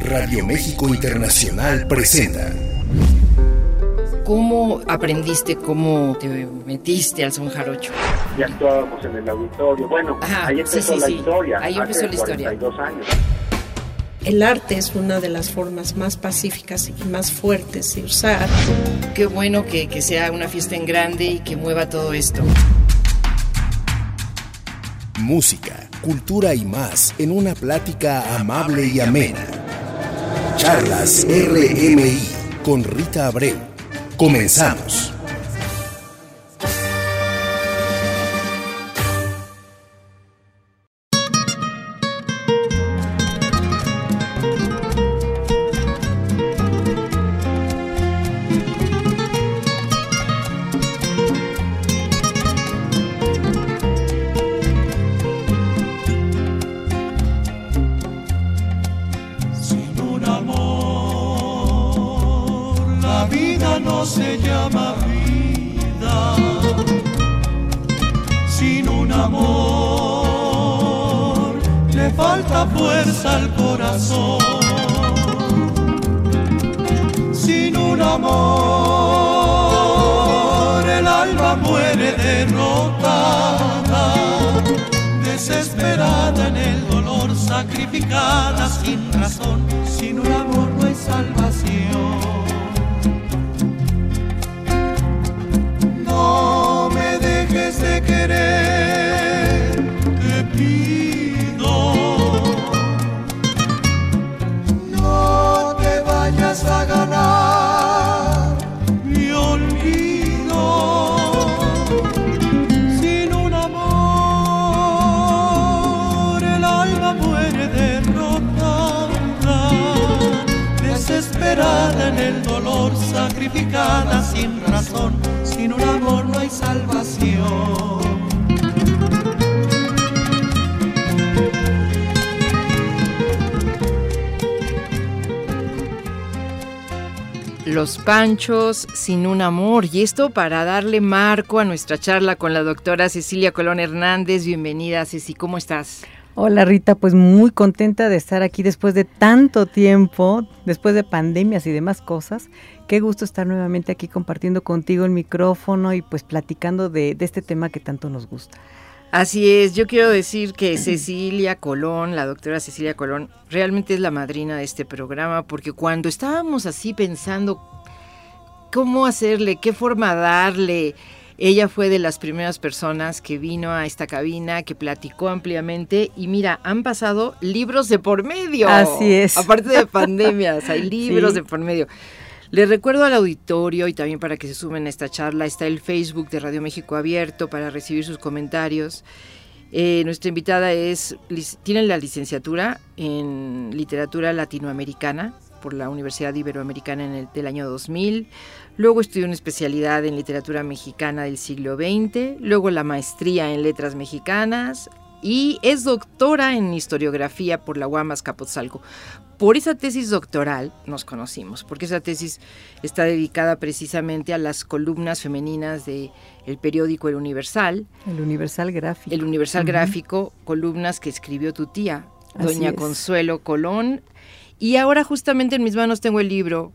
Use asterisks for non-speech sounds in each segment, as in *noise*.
Radio México Internacional presenta. ¿Cómo aprendiste, cómo te metiste al son jarocho? Ya actuábamos en el auditorio. Bueno, ahí empezó la historia. Ahí empezó la historia. años. El arte es una de las formas más pacíficas y más fuertes de usar. Qué bueno que, que sea una fiesta en grande y que mueva todo esto. Música, cultura y más en una plática amable y amena. Charlas RMI con Rita Abreu. Comenzamos. Panchos sin un amor. Y esto para darle marco a nuestra charla con la doctora Cecilia Colón Hernández. Bienvenida, Ceci, ¿cómo estás? Hola Rita, pues muy contenta de estar aquí después de tanto tiempo, después de pandemias y demás cosas. Qué gusto estar nuevamente aquí compartiendo contigo el micrófono y pues platicando de, este tema que tanto nos gusta. Así es, yo quiero decir que Cecilia Colón, la doctora Cecilia Colón, realmente es la madrina de este programa, porque cuando estábamos así pensando cómo hacerle, qué forma darle. Ella fue de las primeras personas que vino a esta cabina, que platicó ampliamente y mira, han pasado libros de por medio. Así es. Aparte de *laughs* pandemias, hay libros de por medio. Les recuerdo al auditorio y también para que se sumen a esta charla, está el Facebook de Radio México abierto para recibir sus comentarios. Eh, nuestra invitada es, tiene la licenciatura en literatura latinoamericana por la Universidad Iberoamericana en el, del año 2000. Luego estudió una especialidad en literatura mexicana del siglo XX. Luego la maestría en letras mexicanas. Y es doctora en historiografía por la UAMAS Capotzalco. Por esa tesis doctoral nos conocimos, porque esa tesis está dedicada precisamente a las columnas femeninas de el periódico El Universal. El Universal Gráfico. El Universal Gráfico, columnas que escribió tu tía, doña Consuelo Colón, y ahora justamente en mis manos tengo el libro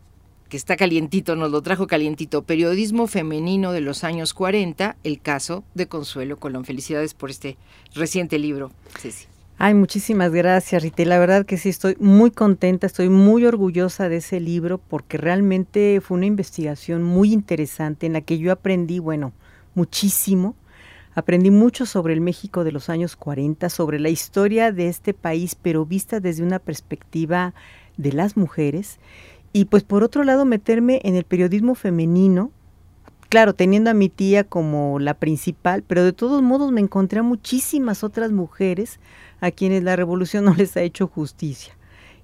que está calientito, nos lo trajo calientito, Periodismo Femenino de los años 40, el caso de Consuelo Colón. Felicidades por este reciente libro, Ceci. Ay, muchísimas gracias, Rita. La verdad que sí, estoy muy contenta, estoy muy orgullosa de ese libro porque realmente fue una investigación muy interesante en la que yo aprendí, bueno, muchísimo. Aprendí mucho sobre el México de los años 40, sobre la historia de este país, pero vista desde una perspectiva de las mujeres. Y pues por otro lado meterme en el periodismo femenino, claro, teniendo a mi tía como la principal, pero de todos modos me encontré a muchísimas otras mujeres a quienes la revolución no les ha hecho justicia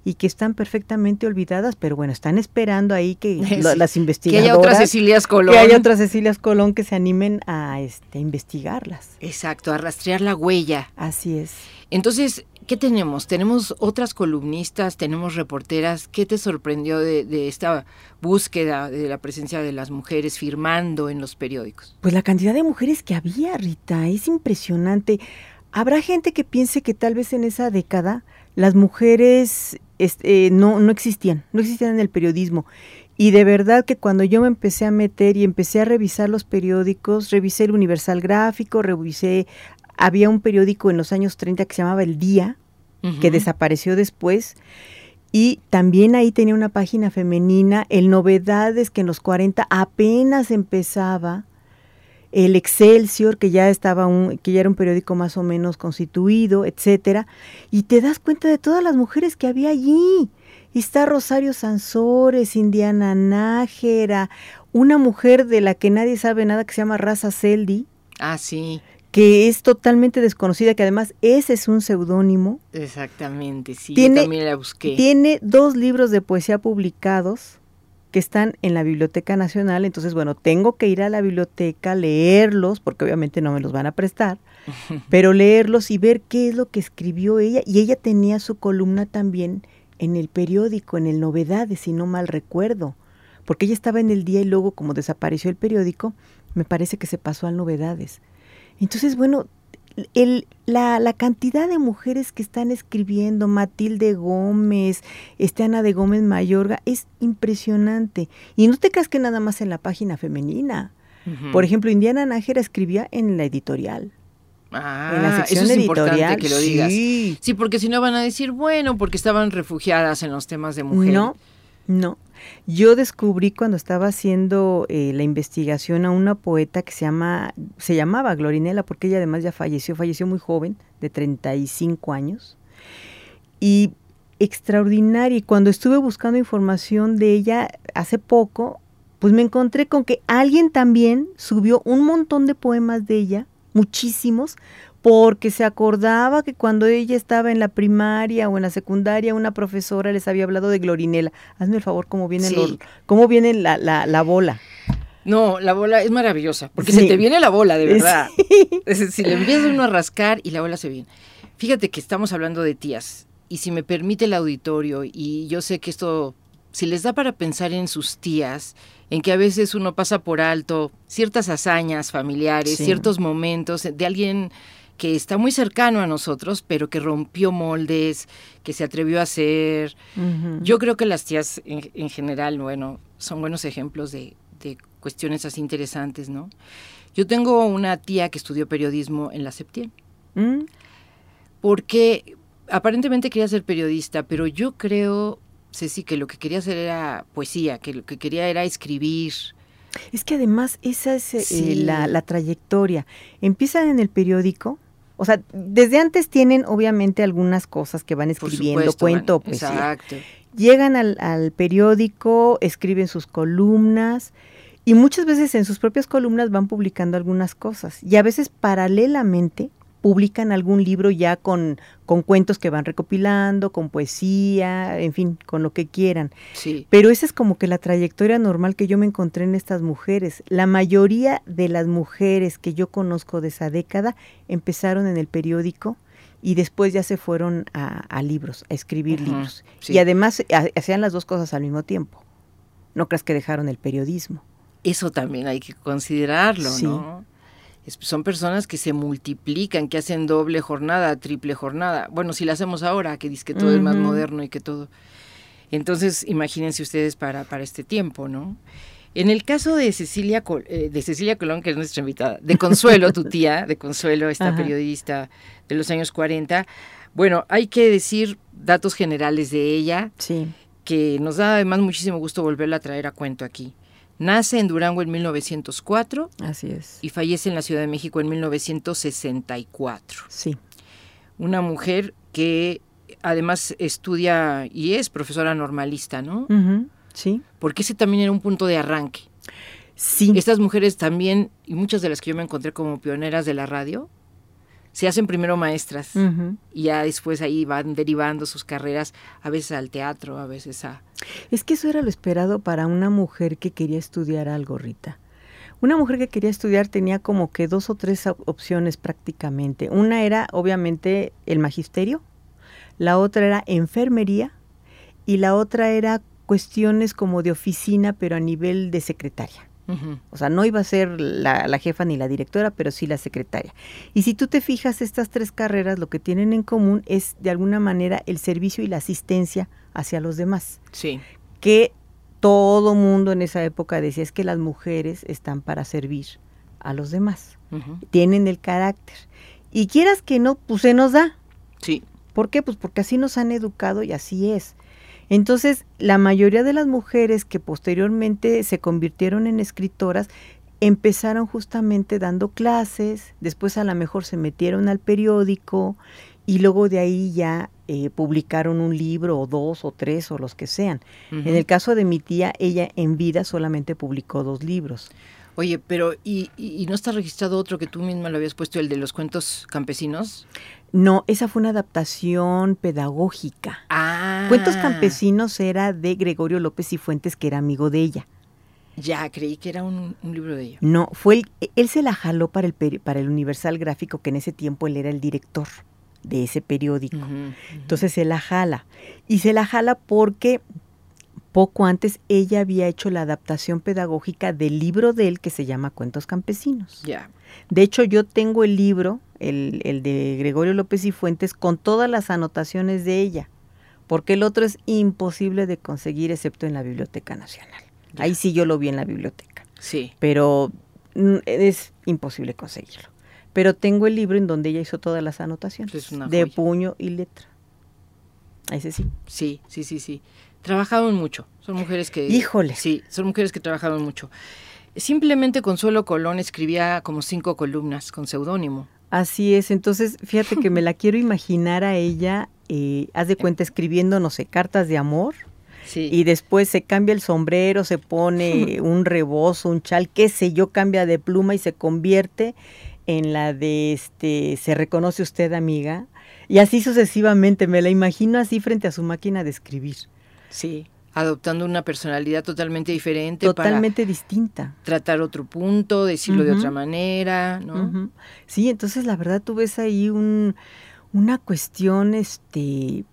y que están perfectamente olvidadas, pero bueno, están esperando ahí que *laughs* las investigadoras... Que haya otras Cecilias Colón. Que haya otras Cecilias Colón que se animen a este, investigarlas. Exacto, a rastrear la huella. Así es. Entonces, ¿qué tenemos? Tenemos otras columnistas, tenemos reporteras. ¿Qué te sorprendió de, esta búsqueda de la presencia de las mujeres firmando en los periódicos? Pues la cantidad de mujeres que había, Rita, es impresionante. Habrá gente que piense que tal vez en esa década las mujeres este, no, no existían, no existían en el periodismo. Y de verdad que cuando yo me empecé a meter y empecé a revisar los periódicos, revisé el Universal Gráfico, revisé, había un periódico en los años 30 que se llamaba El Día, que desapareció después, y también ahí tenía una página femenina, el Novedades, que en los 40 apenas empezaba, el Excelsior, que ya estaba un, que ya era un periódico más o menos constituido, etcétera, y te das cuenta de todas las mujeres que había allí. está Rosario Sansores, Indiana Nájera, una mujer de la que nadie sabe nada que se llama Raza Seldi. Ah, sí que es totalmente desconocida, que además ese es un seudónimo. Exactamente, sí, tiene, también la busqué. Tiene dos libros de poesía publicados que están en la Biblioteca Nacional, entonces bueno, tengo que ir a la biblioteca, leerlos, porque obviamente no me los van a prestar, *laughs* pero leerlos y ver qué es lo que escribió ella. Y ella tenía su columna también en el periódico, en el Novedades, si no mal recuerdo, porque ella estaba en el día y luego como desapareció el periódico, me parece que se pasó a Novedades. Entonces, bueno, el, la, la, cantidad de mujeres que están escribiendo, Matilde Gómez, este Ana de Gómez Mayorga, es impresionante. Y no te creas que nada más en la página femenina. Por ejemplo, Indiana Nájera escribía en la editorial. Ah, en la sección eso es editorial. importante que lo digas. Sí. sí, porque si no van a decir, bueno, porque estaban refugiadas en los temas de mujer. No, no. Yo descubrí cuando estaba haciendo eh, la investigación a una poeta que se llama, se llamaba Glorinela, porque ella además ya falleció, falleció muy joven, de 35 años. Y extraordinaria. Y cuando estuve buscando información de ella hace poco, pues me encontré con que alguien también subió un montón de poemas de ella, muchísimos, porque se acordaba que cuando ella estaba en la primaria o en la secundaria, una profesora les había hablado de Glorinela. Hazme el favor, cómo viene, cómo viene la, la, la, bola. No, la bola es maravillosa, porque se te viene la bola, de verdad. *laughs* Si le empieza uno a rascar y la bola se viene. Fíjate que estamos hablando de tías, y si me permite el auditorio, y yo sé que esto, si les da para pensar en sus tías, en que a veces uno pasa por alto ciertas hazañas familiares, ciertos momentos de alguien que está muy cercano a nosotros, pero que rompió moldes, que se atrevió a hacer. Yo creo que las tías en, general, bueno, son buenos ejemplos de, cuestiones así interesantes, ¿no? Yo tengo una tía que estudió periodismo en la Septién, mm. porque aparentemente quería ser periodista, pero yo creo, Ceci, que lo que quería hacer era poesía, que lo que quería era escribir, es que además esa es eh, la, la, trayectoria. Empiezan en el periódico, o sea, desde antes tienen obviamente algunas cosas que van escribiendo, cuento, pues. Exacto. Llegan al, al periódico, escriben sus columnas y muchas veces en sus propias columnas van publicando algunas cosas. Y a veces paralelamente publican algún libro ya con, con cuentos que van recopilando, con poesía, en fin, con lo que quieran. Sí. Pero esa es como que la trayectoria normal que yo me encontré en estas mujeres. La mayoría de las mujeres que yo conozco de esa década empezaron en el periódico y después ya se fueron a, libros, a escribir libros. Y además hacían las dos cosas al mismo tiempo. No creas que dejaron el periodismo. Eso también hay que considerarlo, ¿no? Son personas que se multiplican, que hacen doble jornada, triple jornada. Bueno, si la hacemos ahora, que dice que todo es más moderno y que todo. Entonces, imagínense ustedes para, para este tiempo, ¿no? En el caso de Cecilia, eh, de Cecilia Colón, que es nuestra invitada, de Consuelo, tu tía, de Consuelo, esta periodista de los años 40, bueno, hay que decir datos generales de ella, sí. que nos da además muchísimo gusto volverla a traer a cuento aquí. Nace en Durango en 1904. Así es. Y fallece en la Ciudad de México en 1964. Sí. Una mujer que además estudia y es profesora normalista, ¿no? Sí. Porque ese también era un punto de arranque. Sí. Estas mujeres también, y muchas de las que yo me encontré como pioneras de la radio, se hacen primero maestras y ya después ahí van derivando sus carreras, a veces al teatro, a veces a... Es que eso era lo esperado para una mujer que quería estudiar algo, Rita. Una mujer que quería estudiar tenía como que dos o tres opciones prácticamente. Una era obviamente el magisterio, la otra era enfermería y la otra era cuestiones como de oficina pero a nivel de secretaria. O sea, no iba a ser la, la, jefa ni la directora, pero sí la secretaria. Y si tú te fijas, estas tres carreras lo que tienen en común es de alguna manera el servicio y la asistencia hacia los demás. Sí. Que todo mundo en esa época decía es que las mujeres están para servir a los demás. Tienen el carácter. Y quieras que no, pues se nos da. Sí. ¿Por qué? Pues porque así nos han educado y así es. Entonces, la mayoría de las mujeres que posteriormente se convirtieron en escritoras empezaron justamente dando clases, después a lo mejor se metieron al periódico y luego de ahí ya eh, publicaron un libro o dos o tres o los que sean. En el caso de mi tía, ella en vida solamente publicó dos libros. Oye, pero ¿y, ¿y, no está registrado otro que tú misma lo habías puesto, el de los cuentos campesinos? No, esa fue una adaptación pedagógica. Ah. Cuentos campesinos era de Gregorio López y Fuentes, que era amigo de ella. Ya, creí que era un, libro de ella. No, fue él se la jaló para el, para el Universal Gráfico, que en ese tiempo él era el director de ese periódico. Entonces se la jala. Y se la jala porque poco antes ella había hecho la adaptación pedagógica del libro de él que se llama Cuentos Campesinos. Ya. De hecho, yo tengo el libro, el, el, de Gregorio López y Fuentes, con todas las anotaciones de ella, porque el otro es imposible de conseguir excepto en la Biblioteca Nacional. Ahí sí yo lo vi en la biblioteca. Sí. Pero mm, es imposible conseguirlo. Pero tengo el libro en donde ella hizo todas las anotaciones, de puño y letra. Ese sí. Sí, sí, sí, sí. Trabajaron mucho. Son mujeres que... Híjole. Sí, son mujeres que trabajaron mucho. Simplemente Consuelo Colón escribía como cinco columnas con seudónimo. Así es, entonces fíjate que me la quiero imaginar a ella, eh, haz de cuenta, escribiendo, no sé, cartas de amor. Sí. Y después se cambia el sombrero, se pone *laughs* un rebozo, un chal, qué sé yo, cambia de pluma y se convierte en la de este, se reconoce usted amiga. Y así sucesivamente, me la imagino así frente a su máquina de escribir. Sí adoptando una personalidad totalmente diferente. Totalmente distinta. Tratar otro punto, decirlo de otra manera, ¿no? Sí, entonces la verdad tú ves ahí un, una cuestión, este,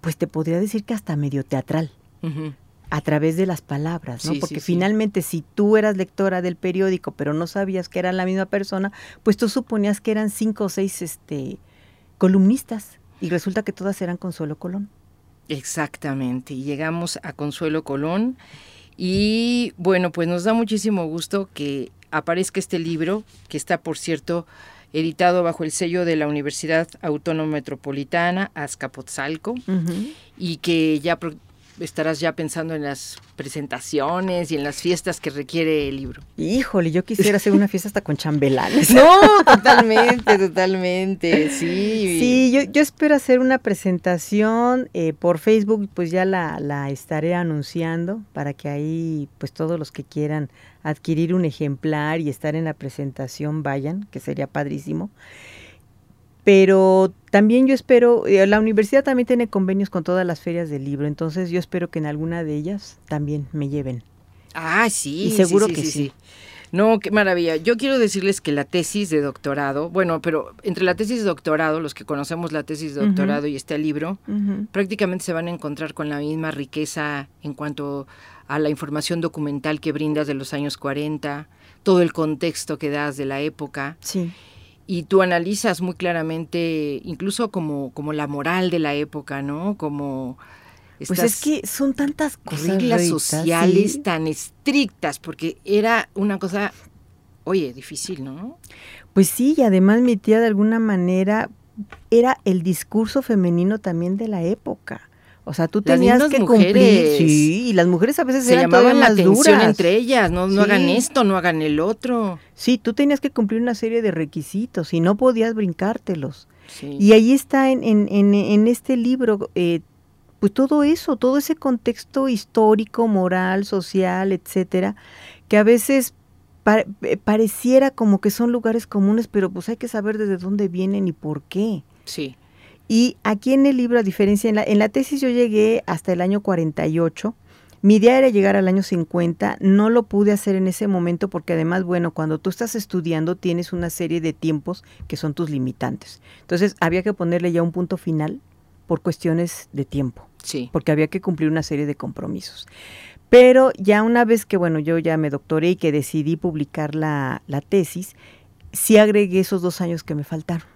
pues te podría decir que hasta medio teatral. A través de las palabras, ¿no? Porque finalmente, si tú eras lectora del periódico, pero no sabías que eran la misma persona, pues tú suponías que eran cinco o seis este, columnistas. Y resulta que todas eran Consuelo Colón. Exactamente, y llegamos a Consuelo Colón y bueno, pues nos da muchísimo gusto que aparezca este libro, que está por cierto editado bajo el sello de la Universidad Autónoma Metropolitana, Azcapotzalco, y que ya estarás ya pensando en las presentaciones y en las fiestas que requiere el libro. Híjole, yo quisiera hacer una fiesta hasta con chambelanes. *laughs* No, *laughs* totalmente, totalmente, sí. Sí, yo, yo espero hacer una presentación eh, por Facebook, pues ya la, la estaré anunciando para que ahí, pues todos los que quieran adquirir un ejemplar y estar en la presentación vayan, que sería padrísimo pero también yo espero, eh, la universidad también tiene convenios con todas las ferias del libro, entonces yo espero que en alguna de ellas también me lleven. Ah, sí. Y seguro que sí. No, qué maravilla. Yo quiero decirles que la tesis de doctorado, bueno, pero entre la tesis de doctorado, los que conocemos la tesis de doctorado y este libro, prácticamente se van a encontrar con la misma riqueza en cuanto a la información documental que brindas de los años 40, todo el contexto que das de la época. Sí y tú analizas muy claramente, incluso como, como la moral de la época, ¿no? Como pues es que son tantas cosas reglas sociales tan estrictas, porque era una cosa, oye, difícil, ¿no? Pues sí, y además mi tía de alguna manera era el discurso femenino también de la época. O sea, tú tenías que cumplir. Sí, y las mujeres a veces se eran llamaban la duras. entre ellas, no, no hagan esto, no hagan el otro. Sí, tú tenías que cumplir una serie de requisitos y no podías brincártelos. Y ahí está en, en, en, este libro, eh, pues todo eso, todo ese contexto histórico, moral, social, etcétera, que a veces eh, pareciera como que son lugares comunes, pero pues hay que saber desde dónde vienen y por qué. Sí. Y aquí en el libro, a diferencia, en la, en la tesis yo llegué hasta el año 48. Mi idea era llegar al año 50, no lo pude hacer en ese momento porque además, bueno, cuando tú estás estudiando tienes una serie de tiempos que son tus limitantes. Entonces había que ponerle ya un punto final por cuestiones de tiempo. Sí. Porque había que cumplir una serie de compromisos. Pero ya una vez que, bueno, yo ya me doctoré y que decidí publicar la, la tesis, sí agregué esos dos años que me faltaron.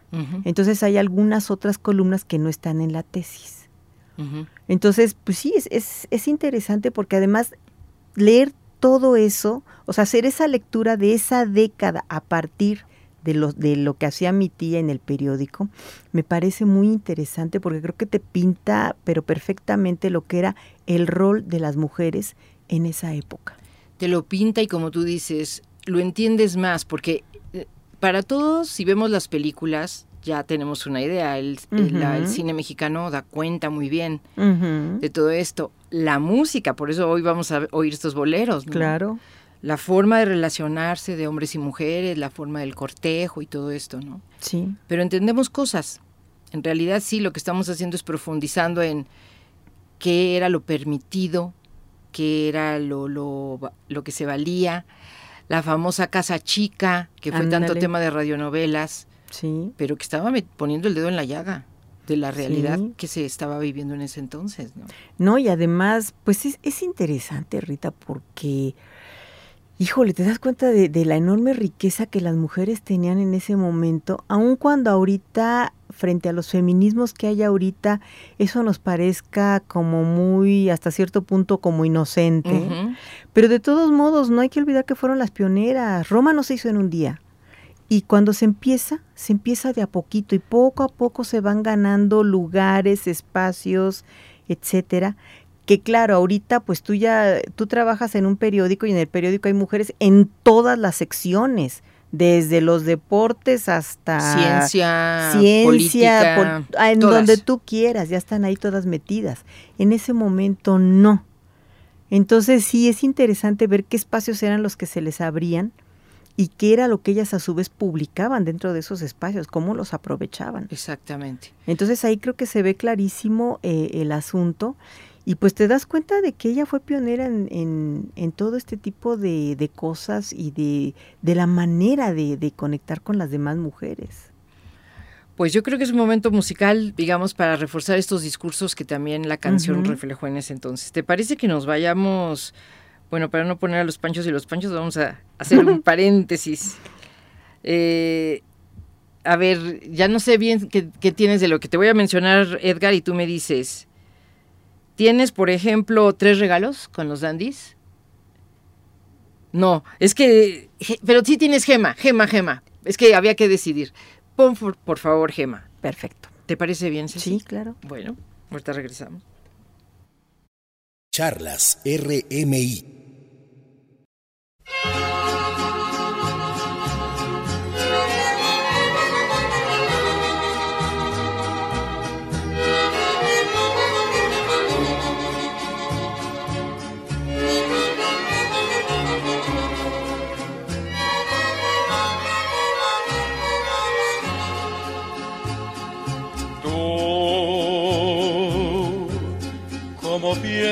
Entonces hay algunas otras columnas que no están en la tesis. Entonces, pues sí, es, es, es, interesante porque además leer todo eso, o sea, hacer esa lectura de esa década a partir de lo, de lo que hacía mi tía en el periódico, me parece muy interesante porque creo que te pinta, pero perfectamente, lo que era el rol de las mujeres en esa época. Te lo pinta y como tú dices, lo entiendes más, porque para todos, si vemos las películas, ya tenemos una idea. El, cine mexicano da cuenta muy bien de todo esto. La música, por eso hoy vamos a oír estos boleros. Claro la forma de relacionarse de hombres y mujeres, la forma del cortejo y todo esto, ¿no? Sí. Pero entendemos cosas. En realidad sí, lo que estamos haciendo es profundizando en qué era lo permitido, qué era lo, lo, lo que se valía, la famosa casa chica, que fue tanto tema de radionovelas, sí. pero que estaba poniendo el dedo en la llaga de la realidad que se estaba viviendo en ese entonces, ¿no? No, y además, pues es, es interesante, Rita, porque Híjole, te das cuenta de, la enorme riqueza que las mujeres tenían en ese momento, aun cuando ahorita, frente a los feminismos que hay ahorita, eso nos parezca como muy, hasta cierto punto, como inocente. Pero de todos modos, no hay que olvidar que fueron las pioneras. Roma no se hizo en un día. Y cuando se empieza, se empieza de a poquito y poco a poco se van ganando lugares, espacios, etcétera, que claro, ahorita pues tú ya, tú trabajas en un periódico y en el periódico hay mujeres en todas las secciones, desde los deportes hasta ciencia, ciencia ah, en donde tú quieras, ya están ahí todas metidas. En ese momento no. Entonces sí es interesante ver qué espacios eran los que se les abrían y qué era lo que ellas a su vez publicaban dentro de esos espacios, cómo los aprovechaban. Exactamente. Entonces ahí creo que se ve clarísimo eh, el asunto y pues te das cuenta de que ella fue pionera en, en, todo este tipo de, de cosas y de, de la manera de, de, conectar con las demás mujeres. Pues yo creo que es un momento musical, digamos, para reforzar estos discursos que también la canción reflejó en ese entonces. ¿Te parece que nos vayamos, bueno, para no poner a los panchos y los panchos, vamos a hacer un *laughs* paréntesis? Eh, a ver, ya no sé bien qué, qué tienes de lo que te voy a mencionar, Edgar, y tú me dices ¿Tienes, por ejemplo, tres regalos con los dandies? No, es que, pero sí tienes gema, gema, gema. Es que había que decidir. Pon por, favor gema. Perfecto. ¿Te parece bien, Sí, claro. Bueno, ahorita regresamos. Charlas RMI.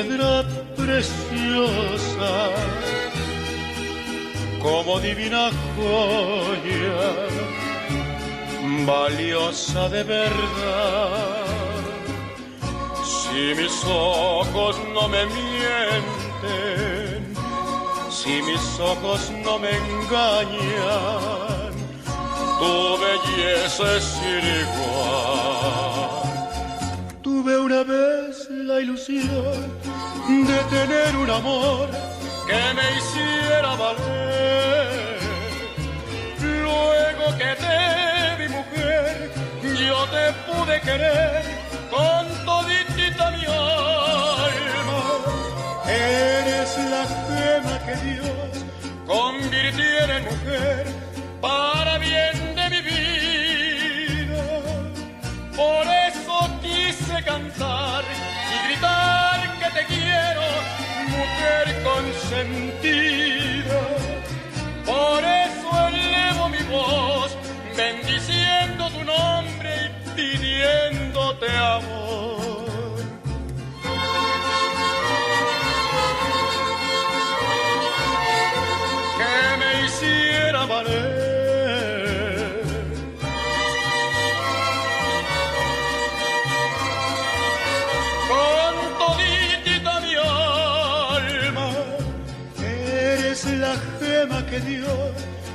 Piedra preciosa, como divina joya, valiosa de verdad. Si mis ojos no me mienten, si mis ojos no me engañan, tu belleza es igual Tuve una vez la ilusión de tener un amor que me hiciera valer. Luego que te vi mujer, yo te pude querer con toditita mi alma. Eres la gema que Dios convirtiera en mujer para bien de mi vida. Por cantar consentida. Por eso elevo mi voz, bendiciendo tu nombre y pidiéndote amor.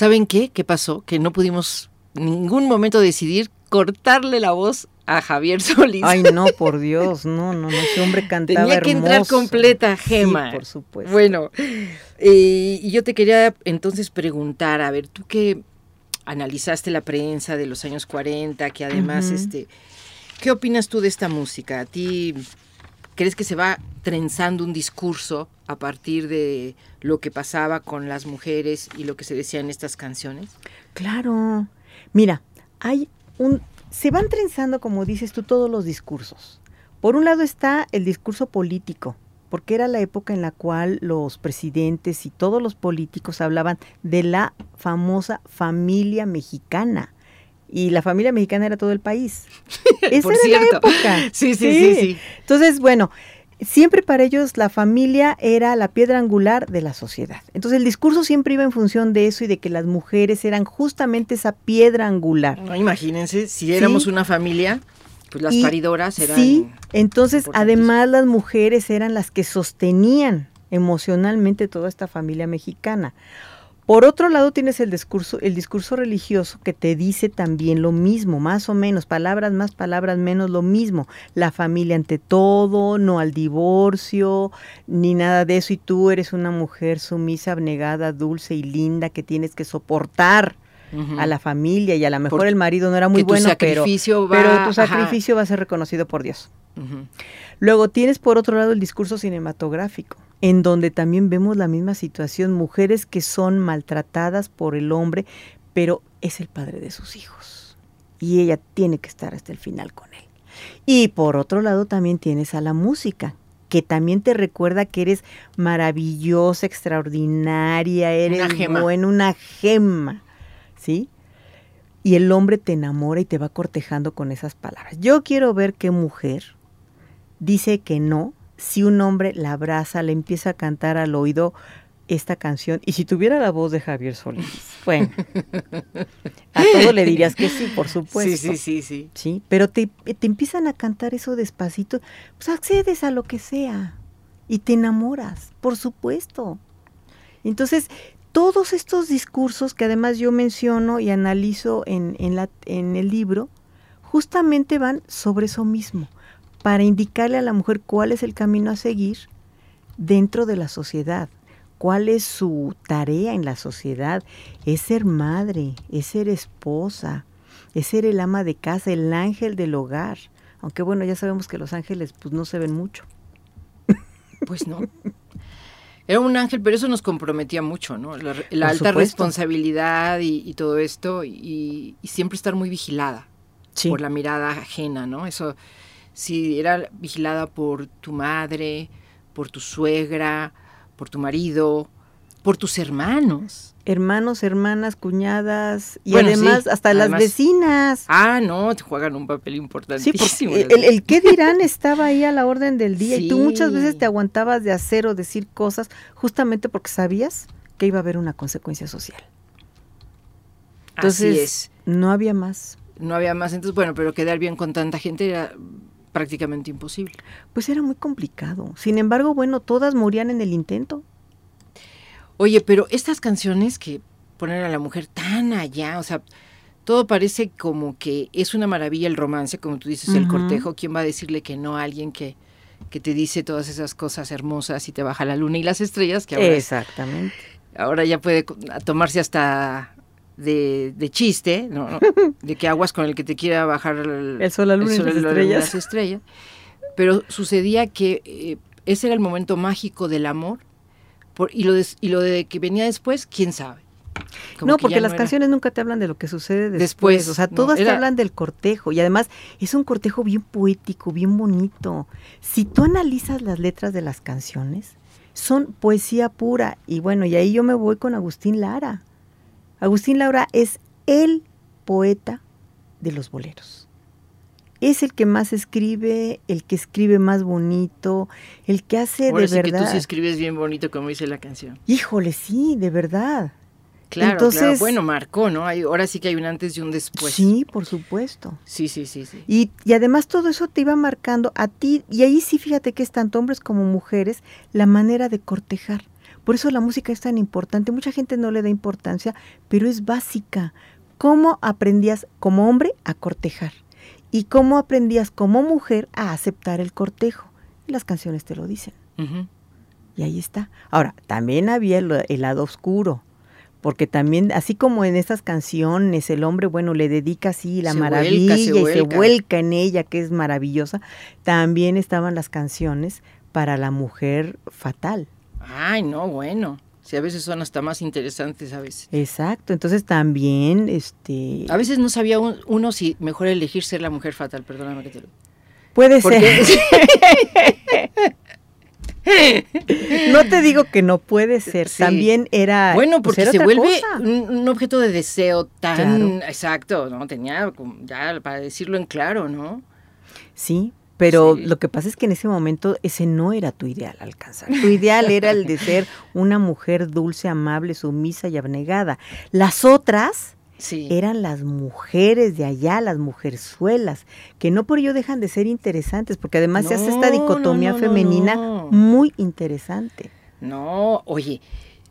¿Saben qué? ¿Qué pasó? Que no pudimos en ningún momento decidir cortarle la voz a Javier *laughs* Solís. Ay, no, por Dios, no, no, no, ese hombre cantaba Tenía que entrar completa, Gema. Sí, por supuesto. Bueno, eh, y yo te quería entonces preguntar, a ver, tú que analizaste la prensa de los años 40, que además, este, ¿qué opinas tú de esta música? ¿A ti crees que se va trenzando un discurso a partir de lo que pasaba con las mujeres y lo que se decía en estas canciones? Claro. Mira, hay un se van trenzando, como dices tú, todos los discursos. Por un lado está el discurso político, porque era la época en la cual los presidentes y todos los políticos hablaban de la famosa familia mexicana. Y la familia mexicana era todo el país. *laughs* Esa Por era cierto. la época. *laughs* Sí, sí, sí, sí. Entonces, bueno, siempre para ellos la familia era la piedra angular de la sociedad. Entonces el discurso siempre iba en función de eso y de que las mujeres eran justamente esa piedra angular. No, imagínense, si éramos una familia, pues las Y paridoras eran... Sí, entonces además las mujeres eran las que sostenían emocionalmente toda esta familia mexicana. Por otro lado tienes el discurso, el discurso religioso que te dice también lo mismo, más o menos, palabras más, palabras menos, lo mismo. La familia ante todo, no al divorcio, ni nada de eso. Y tú eres una mujer sumisa, abnegada, dulce y linda que tienes que soportar a la familia y a lo mejor el marido no era muy bueno, pero, va- pero tu ajá. sacrificio va a ser reconocido por Dios. Ujú. Luego tienes por otro lado el discurso cinematográfico, en donde también vemos la misma situación, mujeres que son maltratadas por el hombre, pero es el padre de sus hijos. Y ella tiene que estar hasta el final con él. Y por otro lado también tienes a la música, que también te recuerda que eres maravillosa, extraordinaria, eres gema. buena, una gema, ¿sí? Y el hombre te enamora y te va cortejando con esas palabras. Yo quiero ver qué mujer dice que no si un hombre la abraza, le empieza a cantar al oído esta canción. Y si tuviera la voz de Javier Solís, *laughs* bueno, a todo le dirías que sí, por supuesto. Sí, sí, sí, sí. Sí, pero te, te empiezan a cantar eso despacito, pues accedes a lo que sea y te enamoras, por supuesto. Entonces, todos estos discursos que además yo menciono y analizo en, en, la, en el libro, justamente van sobre eso mismo, para indicarle a la mujer cuál es el camino a seguir dentro de la sociedad, cuál es su tarea en la sociedad, es ser madre, es ser esposa, es ser el ama de casa, el ángel del hogar. Aunque bueno, ya sabemos que los ángeles pues no se ven mucho. Pues no. Era un ángel, pero eso nos comprometía mucho, ¿no? La, la alta supuesto. responsabilidad y, y todo esto, y, y siempre estar muy vigilada Sí. por la mirada ajena, ¿no? Eso, si era vigilada por tu madre, por tu suegra, por tu marido, por tus hermanos. Hermanos, hermanas, cuñadas y Bueno, además sí, hasta además- las vecinas. Ah, no, te juegan un papel Sí, importantísimo. porque el, el qué dirán estaba ahí a la orden del día y tú Sí. muchas veces te aguantabas de hacer o decir cosas justamente porque sabías que iba a haber una consecuencia social. Entonces, Así es. no había más. No había más. Entonces, bueno, pero quedar bien con tanta gente era prácticamente imposible. Pues era muy complicado. Sin embargo, bueno, todas morían en el intento. Oye, pero estas canciones que ponen a la mujer tan allá, o sea, todo parece como que es una maravilla el romance, como tú dices, el cortejo. ¿Quién va a decirle que no a alguien que, que te dice todas esas cosas hermosas y te baja la luna y las estrellas? Que ahora, Exactamente. ahora ya puede tomarse hasta de, de chiste, ¿no? *laughs* De que aguas con el que te quiera bajar el, El sol, la luna y sol, las la luna y estrellas. las estrellas. Pero sucedía que eh, ese era el momento mágico del amor por- y, lo de, y lo de que venía después, quién sabe. Como no, que porque las no era- canciones nunca te hablan de lo que sucede después. Después, o sea, no, todas te hablan del cortejo. Y además es un cortejo bien poético, bien bonito. Si tú analizas las letras de las canciones, son poesía pura. Y bueno, y ahí yo me voy con Agustín Lara. Agustín Laura es el poeta de los boleros. Es el que más escribe, el que escribe más bonito, el que hace de verdad. que tú sí escribes bien bonito, como dice la canción. Híjole, sí, de verdad. Claro, Entonces, bueno, marcó, ¿no? Hay, ahora sí que hay un antes y un después. Sí, por supuesto. Sí, sí, sí, sí. Y, y además todo eso te iba marcando a ti, y ahí sí fíjate que es tanto hombres como mujeres, la manera de cortejar. Por eso la música es tan importante. Mucha gente no le da importancia, pero es básica. ¿Cómo aprendías como hombre a cortejar? ¿Y cómo aprendías como mujer a aceptar el cortejo? Las canciones te lo dicen. Y ahí está. Ahora, también había el, lado oscuro porque también, así como en estas canciones, el hombre, bueno, le dedica así la maravilla y se vuelca en ella, que es maravillosa, también estaban las canciones para la mujer fatal. Ay, no, bueno. Sí, a veces son hasta más interesantes a veces. Exacto, entonces también, este... A veces no sabía uno si mejor elegir ser la mujer fatal, perdóname que te lo... Puede ser. *laughs* no te digo que no puede ser, también era... Bueno, pues, porque se vuelve un, objeto de deseo tan... Exacto, ¿no? Tenía, ya para decirlo en claro, ¿no? Sí, pero lo que pasa es que en ese momento ese no era tu ideal alcanzar. Tu ideal era el de ser *laughs* una mujer dulce, amable, sumisa y abnegada. Las otras eran las mujeres de allá, las mujerzuelas, que no por ello dejan de ser interesantes, porque además se hace esta dicotomía femenina muy interesante. No, oye,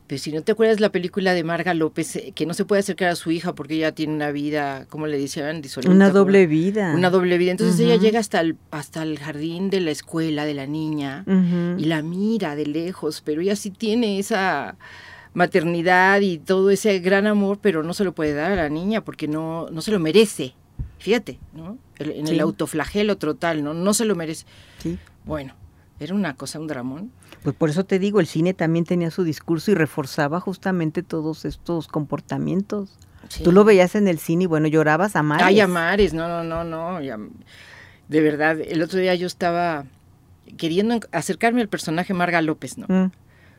pero si no te acuerdas la película de Marga López, eh, que no se puede acercar a su hija porque ella tiene una vida, ¿cómo le decían? Disoluta, una doble vida. Una doble vida. Entonces ella llega hasta el, hasta el jardín de la escuela de la niña y la mira de lejos, pero ella sí tiene esa maternidad y todo ese gran amor, pero no se lo puede dar a la niña porque no, no se lo merece. Fíjate, ¿no? en el autoflagelo total, ¿no? No se lo merece. Sí. Bueno, era una cosa, un dramón. Pues por eso te digo, el cine también tenía su discurso y reforzaba justamente todos estos comportamientos. Tú lo veías en el cine y bueno, llorabas a mares. Ay, a mares, no, no, no, no. de verdad, el otro día yo estaba queriendo acercarme al personaje Marga López, ¿no? Mm.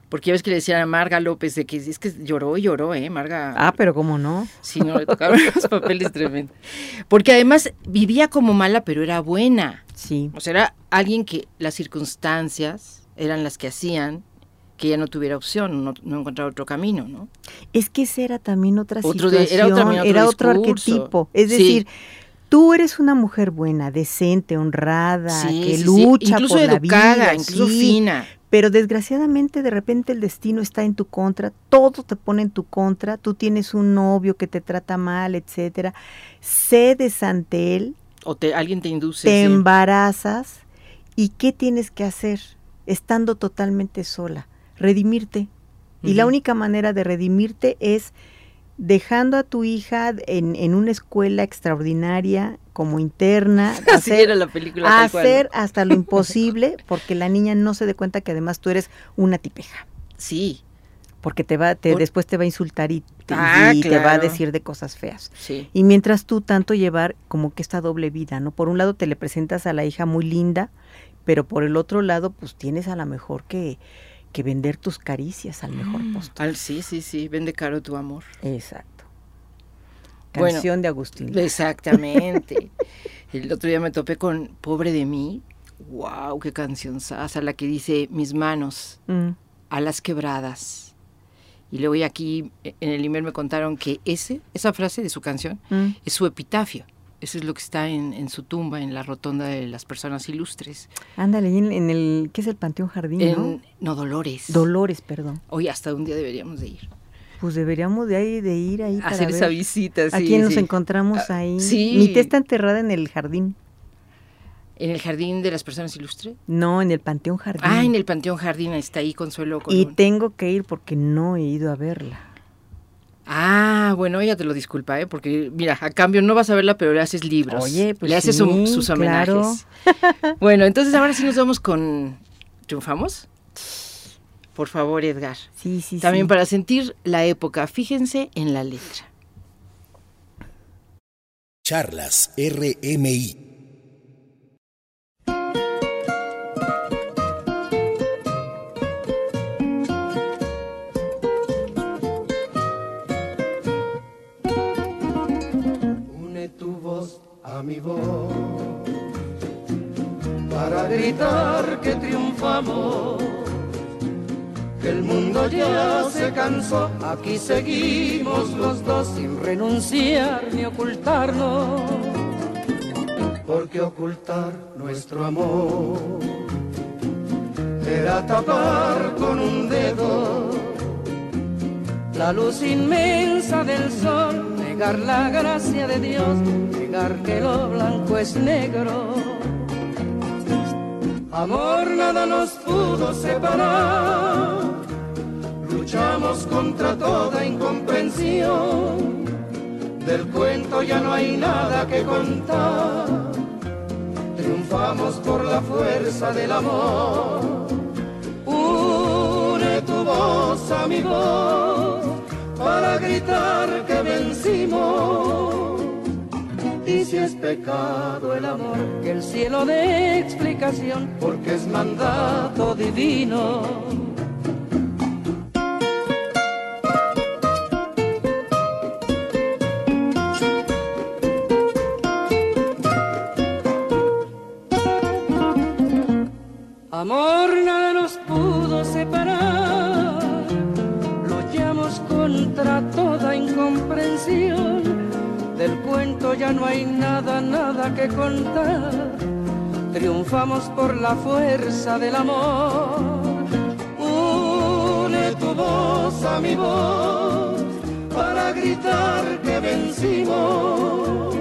Porque ya ves que le decían a Marga López de que es que lloró y lloró, ¿eh? Marga. Ah, pero ¿cómo no? Sí, no, le tocaron *laughs* los papeles tremendos. Porque además vivía como mala, pero era buena. Sí. O sea, era alguien que las circunstancias eran las que hacían que ella no tuviera opción, no, no encontrara otro camino, ¿no? Es que esa era también otra situación, era, otro, arquetipo. Es decir, tú eres una mujer buena, decente, honrada, que lucha incluso por educada, la vida, incluso fina. Pero desgraciadamente de repente el destino está en tu contra, todo te pone en tu contra, tú tienes un novio que te trata mal, etcétera. Cedes ante él. O te, alguien te induce. Te embarazas. ¿Y qué tienes que hacer? estando totalmente sola, redimirte. Y la única manera de redimirte es dejando a tu hija en, en una escuela extraordinaria como interna, *laughs* hacer, la película hacer hasta lo *laughs* imposible porque la niña no se dé cuenta que además tú eres una tipeja. Sí. Porque te va, te, después te va a insultar y, te, ah, te va a decir de cosas feas. Sí. Y mientras tú tanto llevar como que esta doble vida, ¿no? Por un lado te le presentas a la hija muy linda, pero por el otro lado, pues tienes a lo mejor que, que vender tus caricias al mejor mm, postor. sí, sí, sí, vende caro tu amor. Exacto. Canción de Agustín. Exactamente. *laughs* el otro día me topé con Pobre de mí. ¡Wow! ¡Qué canción sasa! La que dice Mis manos, mm. a las quebradas. Y luego aquí en el email me contaron que ese, esa frase de su canción mm. es su epitafio. Eso es lo que está en, su tumba, en la rotonda de las personas ilustres. Ándale, en, el, ¿qué es el Panteón Jardín? En, no? Dolores. Dolores, perdón. Hoy hasta un día deberíamos de ir. Pues deberíamos de, ahí, de ir ahí. Hacer esa visita, sí. ¿A quién nos encontramos ah, ahí? Sí. Mi tía está enterrada en el jardín. ¿En el jardín de las personas ilustres? No, en el Panteón Jardín. Ah, en el Panteón Jardín, está ahí Consuelo. y tengo que ir porque no he ido a verla. Ah, bueno, ella te lo disculpa, ¿eh? Porque, mira, a cambio no vas a verla, pero le haces libros. Oye, pues Le haces sus homenajes. *laughs* bueno, entonces ahora sí nos vamos con... ¿Triunfamos? Por favor, Edgar. Sí, sí, También para sentir la época, fíjense en la letra. Charlas RMI mi voz para gritar que triunfamos, que el mundo ya se cansó, aquí seguimos los dos sin renunciar ni ocultarnos, porque ocultar nuestro amor era tapar con un dedo la luz inmensa del sol negar la gracia de Dios, negar que lo blanco es negro. Amor nada nos pudo separar, luchamos contra toda incomprensión, del cuento ya no hay nada que contar, triunfamos por la fuerza del amor. Une tu voz a mi voz para gritar que vencimos. Y si es pecado el amor, que el cielo dé explicación, porque es mandato divino. Ya no hay nada, nada que contar, triunfamos por la fuerza del amor. Une tu voz a mi voz para gritar que vencimos.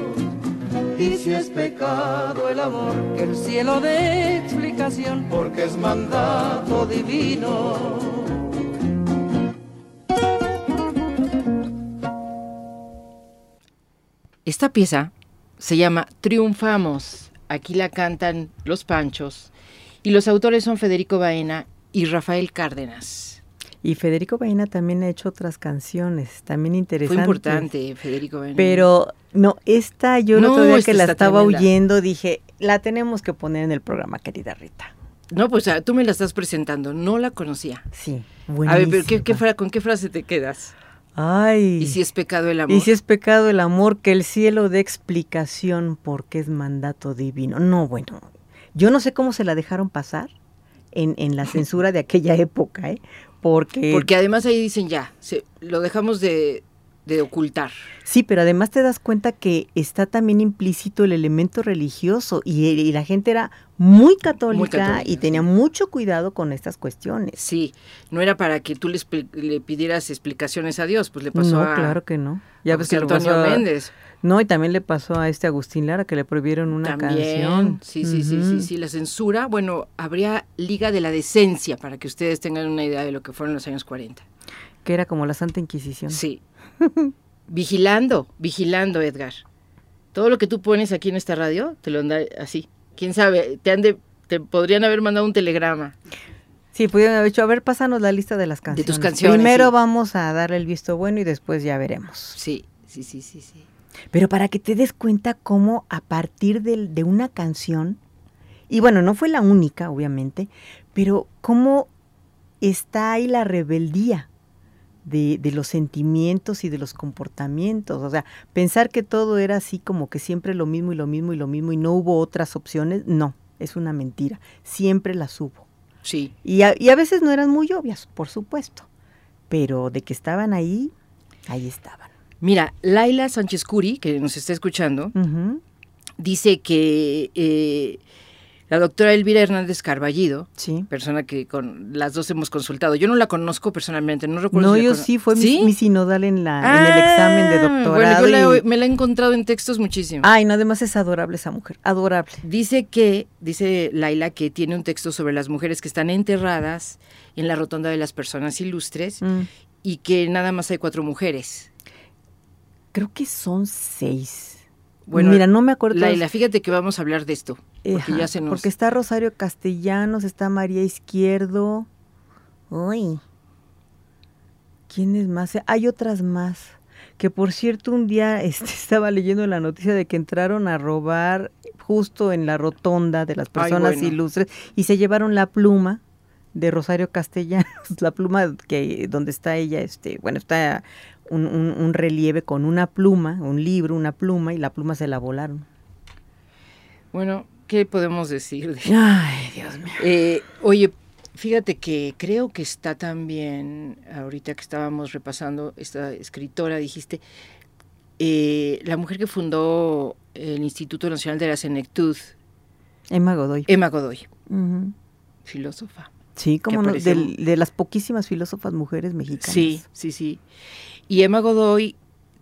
Y si es pecado el amor, que el cielo dé explicación, porque es mandato divino. Esta pieza se llama Triunfamos. Aquí la cantan Los Panchos y los autores son Federico Baena y Rafael Cárdenas. Y Federico Baena también ha hecho otras canciones, también interesantes. Fue importante Federico Baena. Pero no, esta yo el No, otro día esta que la estaba tremenda. oyendo dije, la tenemos que poner en el programa, querida Rita. No, pues ah, tú me la estás presentando, no la conocía. Sí, A ver, pero ¿qué, qué buenísima. fra- ¿con qué frase te quedas? Ay. ¿Y si es pecado el amor? Y si es pecado el amor, que el cielo dé explicación porque es mandato divino. No, bueno, yo no sé cómo se la dejaron pasar en, en la *laughs* censura de aquella época, ¿eh? Porque, Porque además ahí dicen ya, se, lo dejamos de, de ocultar. sí, pero además te das cuenta que está también implícito el elemento religioso y, y la gente era muy católica, católica, y tenía mucho cuidado con estas cuestiones. Sí, no era para que tú le, expli- le pidieras explicaciones a Dios, pues le pasó no, a, claro que no. Ya ves que Antonio pasó a- Méndez. No, y también le pasó a este Agustín Lara que le prohibieron una También, canción. sí, sí, sí, sí, sí, la censura, bueno, habría Liga de la Decencia para que ustedes tengan una idea de lo que fueron los años 40. Que era como la Santa Inquisición. Sí. *laughs* vigilando, vigilando, Edgar. Todo lo que tú pones aquí en esta radio, te lo anda así. ¿Quién sabe? Te han de- te podrían haber mandado un telegrama. Sí, pudieron haber dicho, a ver, pásanos la lista de las canciones. tus canciones, Primero sí. vamos a darle el visto bueno y después ya veremos. Sí, sí, sí, sí, sí. Pero para que te des cuenta cómo a partir del- de, una canción, y bueno, no fue la única, obviamente, pero cómo está ahí la rebeldía de, de los sentimientos y de los comportamientos. O sea, pensar que todo era así como que siempre lo mismo y lo mismo y lo mismo y no hubo otras opciones, no, es una mentira. Siempre las hubo. Sí. Y a, y a veces no eran muy obvias, por supuesto, pero de que estaban ahí, ahí estaban. Mira, Laila Sánchez Curi, que nos está escuchando, dice que eh, la doctora Elvira Hernández Carballido, Sí. persona que con las dos hemos consultado, yo no la conozco personalmente, no recuerdo No, si yo sí, fue mi- ¿Sí? Mi, sinodal en, la, en el examen de Ah, doctorado. Bueno, yo la me la he encontrado en textos muchísimo. Ay, no, además es adorable esa mujer, adorable. Dice que, dice Laila, que tiene un texto sobre las mujeres que están enterradas en la rotonda de las personas ilustres Mm, y que nada más hay cuatro mujeres. creo que son seis. Bueno, Mira, no me acuerdo. Laila, fíjate que vamos a hablar de esto, porque Ajá, ya se nos... porque está Rosario Castellanos, está María Izquierdo. Uy. ¿Quién es más? Hay otras más. Que por cierto, un día *laughs* este, estaba leyendo la noticia de que entraron a robar justo en la rotonda de las Ay, personas bueno. ilustres y se llevaron la pluma de Rosario Castellanos, *laughs* la pluma que donde está ella, este, bueno, está un, un- un relieve con una pluma, un libro, una pluma y la pluma se la volaron. Bueno, ¿qué podemos decir? *laughs* Ay, Dios mío. Eh, oye, fíjate que creo que está también, ahorita que estábamos repasando esta escritora, dijiste, eh, la mujer que fundó el Instituto Nacional de la Senectud. Emma Godoy. Emma Godoy, filósofa. Sí, como no, de, de, las poquísimas filósofas mujeres mexicanas. Sí, sí, sí. Y Emma Godoy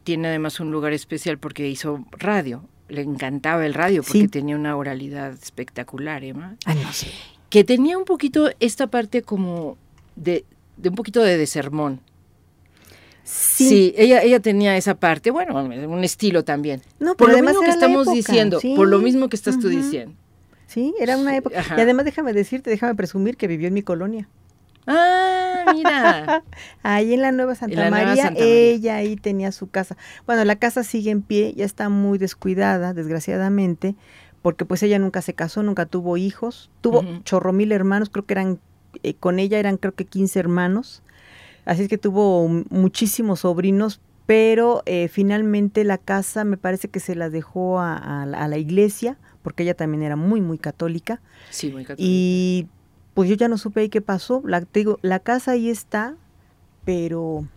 tiene además un lugar especial porque hizo radio. Le encantaba el radio porque tenía una oralidad espectacular, Emma. Ah, no sé. Que tenía un poquito esta parte como de, de un poquito de, de sermón. Sí. ella, ella tenía esa parte, bueno, un estilo también. No, por pero lo mismo que estamos época, diciendo, sí. por lo mismo que estás uh -huh. tú diciendo. Sí, era una época. Ajá. Y además déjame decirte, déjame presumir que vivió en mi colonia. Ah, mira. *laughs* ahí en la Nueva Santa, la María, Nueva Santa ella ahí tenía su casa. Bueno, la casa sigue en pie, ya está muy descuidada, desgraciadamente, porque pues ella nunca se casó, nunca tuvo hijos, tuvo uh -huh. chorro mil hermanos, creo que eran, eh, con ella eran creo que 15 hermanos, así es que tuvo muchísimos sobrinos, pero eh, finalmente la casa me parece que se la dejó a, a, a, la iglesia, porque ella también era muy, muy católica. Sí, muy católica. Y pues yo ya no supe ahí qué pasó. La, te digo, la casa ahí está, pero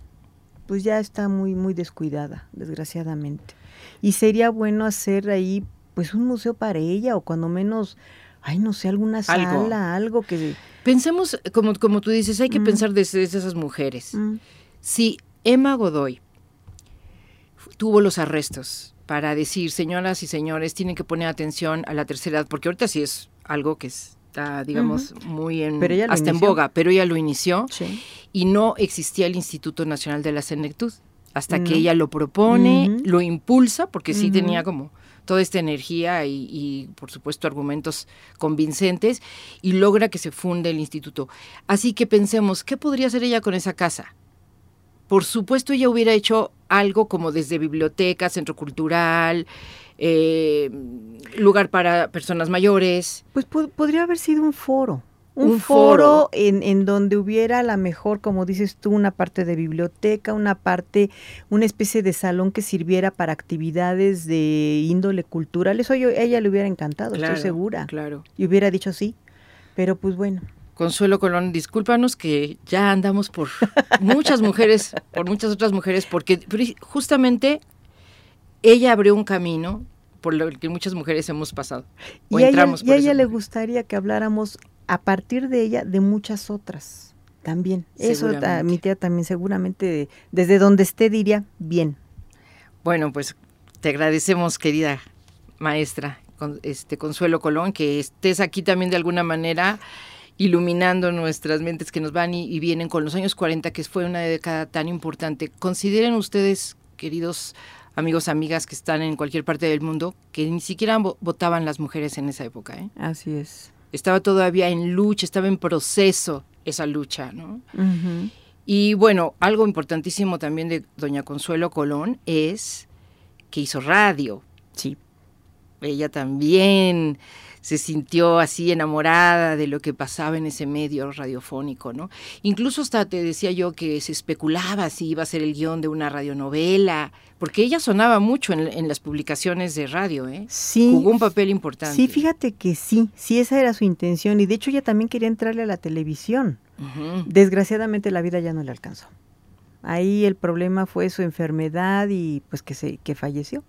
pues ya está muy, muy descuidada, desgraciadamente. Y sería bueno hacer ahí pues un museo para ella o cuando menos, ay, no sé, alguna sala, algo, algo que... Pensemos, como, como tú dices, hay que mm. pensar desde, desde, esas mujeres. Mm. Si Emma Godoy tuvo los arrestos para decir, señoras y señores, tienen que poner atención a la tercera edad, porque ahorita sí es algo que es está, digamos, uh -huh. muy en, hasta inició. en boga, pero ella lo inició sí. y no existía el Instituto Nacional de la Senectud. Hasta que ella lo propone, uh -huh. lo impulsa, porque sí tenía como toda esta energía y, y, por supuesto, argumentos convincentes, y logra que se funde el instituto. Así que pensemos, ¿qué podría hacer ella con esa casa? Por supuesto, ella hubiera hecho algo como desde biblioteca, centro cultural, eh, lugar para personas mayores. Pues pod podría haber sido un foro. Un, un foro, foro en, en, donde hubiera a la mejor, como dices tú, una parte de biblioteca, una parte, una especie de salón que sirviera para actividades de índole cultural. Eso yo, a ella le hubiera encantado, claro, estoy segura. Claro. Y hubiera dicho sí. Pero pues bueno. Consuelo Colón, discúlpanos que ya andamos por muchas mujeres, por muchas otras mujeres, porque justamente ella abrió un camino por lo que muchas mujeres hemos pasado. O y entramos ella, y a ella le gustaría que habláramos a partir de ella de muchas otras también. Eso a, mi tía también seguramente desde donde esté diría bien. Bueno, pues te agradecemos, querida maestra, con, este Consuelo Colón, que estés aquí también de alguna manera iluminando nuestras mentes que nos van y, y, vienen con los años 40, que fue una década tan importante. Consideren ustedes, queridos amigos, amigas que están en cualquier parte del mundo, que ni siquiera votaban las mujeres en esa época. ¿eh? Así es. Estaba todavía en lucha, estaba en proceso esa lucha, ¿no? Uh -huh. Y bueno, algo importantísimo también de doña Consuelo Colón es que hizo radio. Sí. Ella también se sintió así enamorada de lo que pasaba en ese medio radiofónico, ¿no? Incluso hasta te decía yo que se especulaba si iba a ser el guion de una radionovela, porque ella sonaba mucho en, en, las publicaciones de radio, ¿eh? Sí. Jugó un papel importante. Sí, fíjate que sí, sí, esa era su intención, y de hecho ella también quería entrarle a la televisión. Uh -huh. Desgraciadamente la vida ya no le alcanzó. Ahí el problema fue su enfermedad y pues que, se, que falleció.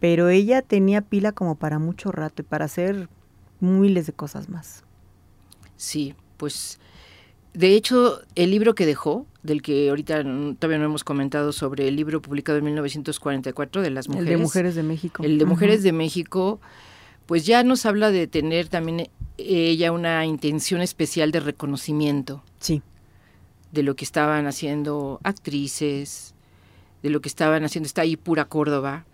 Pero ella tenía pila como para mucho rato y para hacer miles de cosas más. Sí, pues de hecho el libro que dejó, del que ahorita todavía no hemos comentado sobre el libro publicado en 1944 de las mujeres. El de Mujeres de México. El de Mujeres uh -huh. de México, pues ya nos habla de tener también ella una intención especial de reconocimiento. Sí. De lo que estaban haciendo actrices, de lo que estaban haciendo, está ahí pura Córdoba.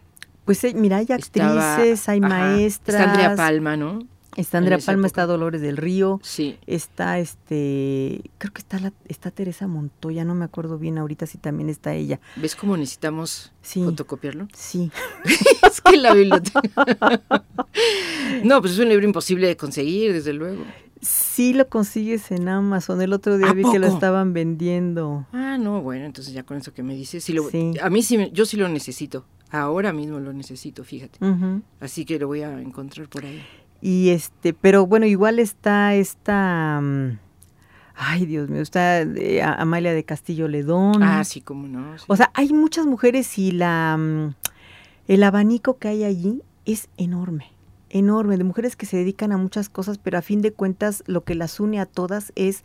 Pues mira, hay actrices, Estaba, hay ajá, maestras. Está Andrea Palma, ¿no? Está Andrea Palma, época. está Dolores del Río, sí. está este, creo que está la, está Teresa Montoya, no me acuerdo bien ahorita si también está ella. ¿Ves cómo necesitamos sí. fotocopiarlo? Sí. *laughs* es que la biblioteca. no, pues es un libro imposible de conseguir, desde luego. Sí lo consigues en Amazon. El otro día vi poco? que lo estaban vendiendo. Ah, no, bueno, entonces ya con eso que me dices, sí lo, sí. a mí sí, yo sí lo necesito. Ahora mismo lo necesito, fíjate. Uh -huh. Así que lo voy a encontrar por ahí. Y este, pero bueno, igual está esta... Mm, ay, Dios mío, está eh, Amalia de Castillo Ledón. Ah, sí, cómo no. O sea, hay muchas mujeres y la mm, el abanico que hay allí es enorme, enorme, de mujeres que se dedican a muchas cosas, pero a fin de cuentas lo que las une a todas es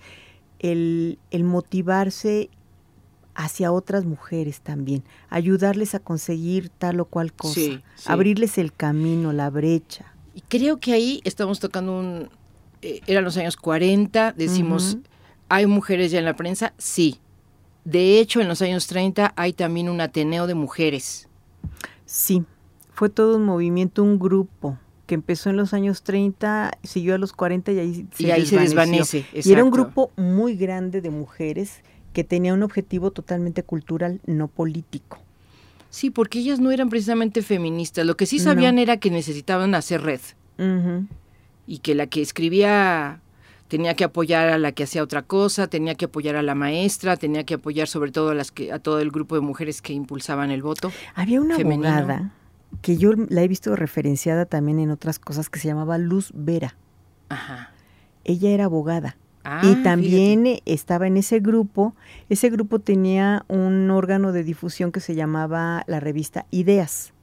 el, el motivarse hacia otras mujeres también, ayudarles a conseguir tal o cual cosa, abrirles el camino, la brecha. Y creo que ahí estamos tocando un... Eh, eran los años 40, decimos, ¿hay mujeres ya en la prensa? Sí. De hecho, en los años 30 hay también un Ateneo de mujeres. Sí, fue todo un movimiento, un grupo que empezó en los años 30, siguió a los 40 y ahí se, y ahí se desvanece. Y era un grupo muy grande de mujeres que tenía un objetivo totalmente cultural, no político. Sí, porque ellas no eran precisamente feministas. Lo que sí sabían era que necesitaban hacer red. Y que la que escribía tenía que apoyar a la que hacía otra cosa, tenía que apoyar a la maestra, tenía que apoyar sobre todo a las que a todo el grupo de mujeres que impulsaban el voto. Había una abogada que yo la he visto referenciada también en otras cosas que se llamaba Luz Vera. Ajá. Ella era abogada Ah, y también estaba en ese grupo. Ese grupo tenía un órgano de difusión que se llamaba la revista Ideas.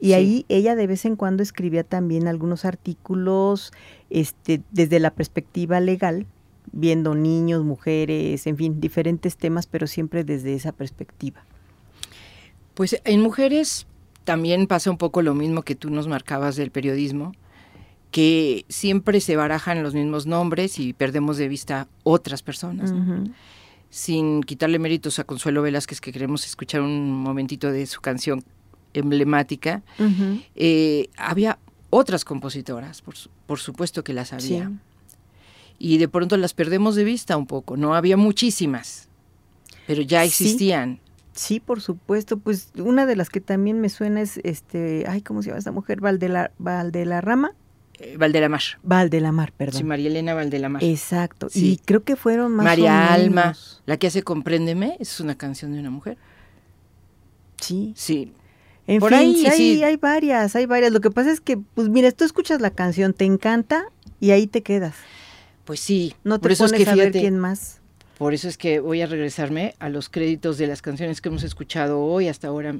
Y ahí ella de vez en cuando escribía también algunos artículos este, desde la perspectiva legal, viendo niños, mujeres, en fin, diferentes temas, pero siempre desde esa perspectiva. Pues en mujeres también pasa un poco lo mismo que tú nos marcabas del periodismo que siempre se barajan los mismos nombres y perdemos de vista otras personas. Sin quitarle méritos a Consuelo Velázquez, que queremos escuchar un momentito de su canción emblemática, eh, había otras compositoras, por, supuesto que las había. Y de pronto las perdemos de vista un poco, no había muchísimas, pero ya existían. Sí. por supuesto. Pues una de las que también me suena es, este, ay, ¿cómo se llama esta mujer? Valdela, Valdelarrama. Eh, Valdelamar. Valdelamar, perdón. Sí, María Elena Valdelamar. Exacto. Y creo que fueron más María Alma, la que hace Compréndeme, es una canción de una mujer. Sí. Sí. En Por fin, ahí, sí, hay varias, hay varias. Lo que pasa es que, pues mira, tú escuchas la canción, te encanta y ahí te quedas. Pues sí. No te por eso pones a ver quién más. Por eso es que voy a regresarme a los créditos de las canciones que hemos escuchado hoy hasta ahora.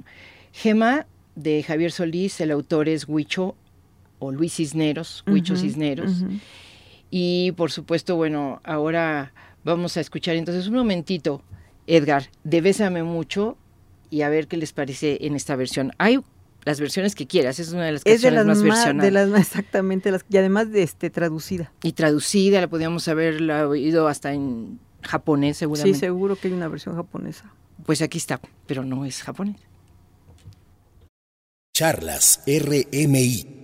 Gema de Javier Solís, el autor es Huicho o Luis Cisneros, Huicho Cisneros. Y por supuesto, bueno, ahora vamos a escuchar entonces un momentito, Edgar, de Bésame mucho y a ver qué les parece en esta versión. Hay las versiones que quieras, es una de las canciones más, versionadas. De las más exactamente, las, y además de este traducida. Y traducida, la podríamos haberla oído hasta en japonés seguramente. Sí, seguro que hay una versión japonesa. Pues aquí está, pero no es japonés. Charlas RMI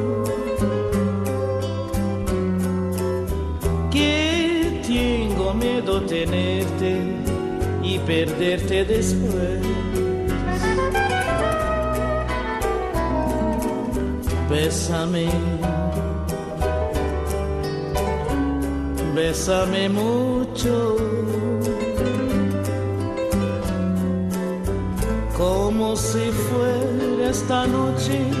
Tenerte y perderte después. Bésame, bésame mucho, como si fuera esta noche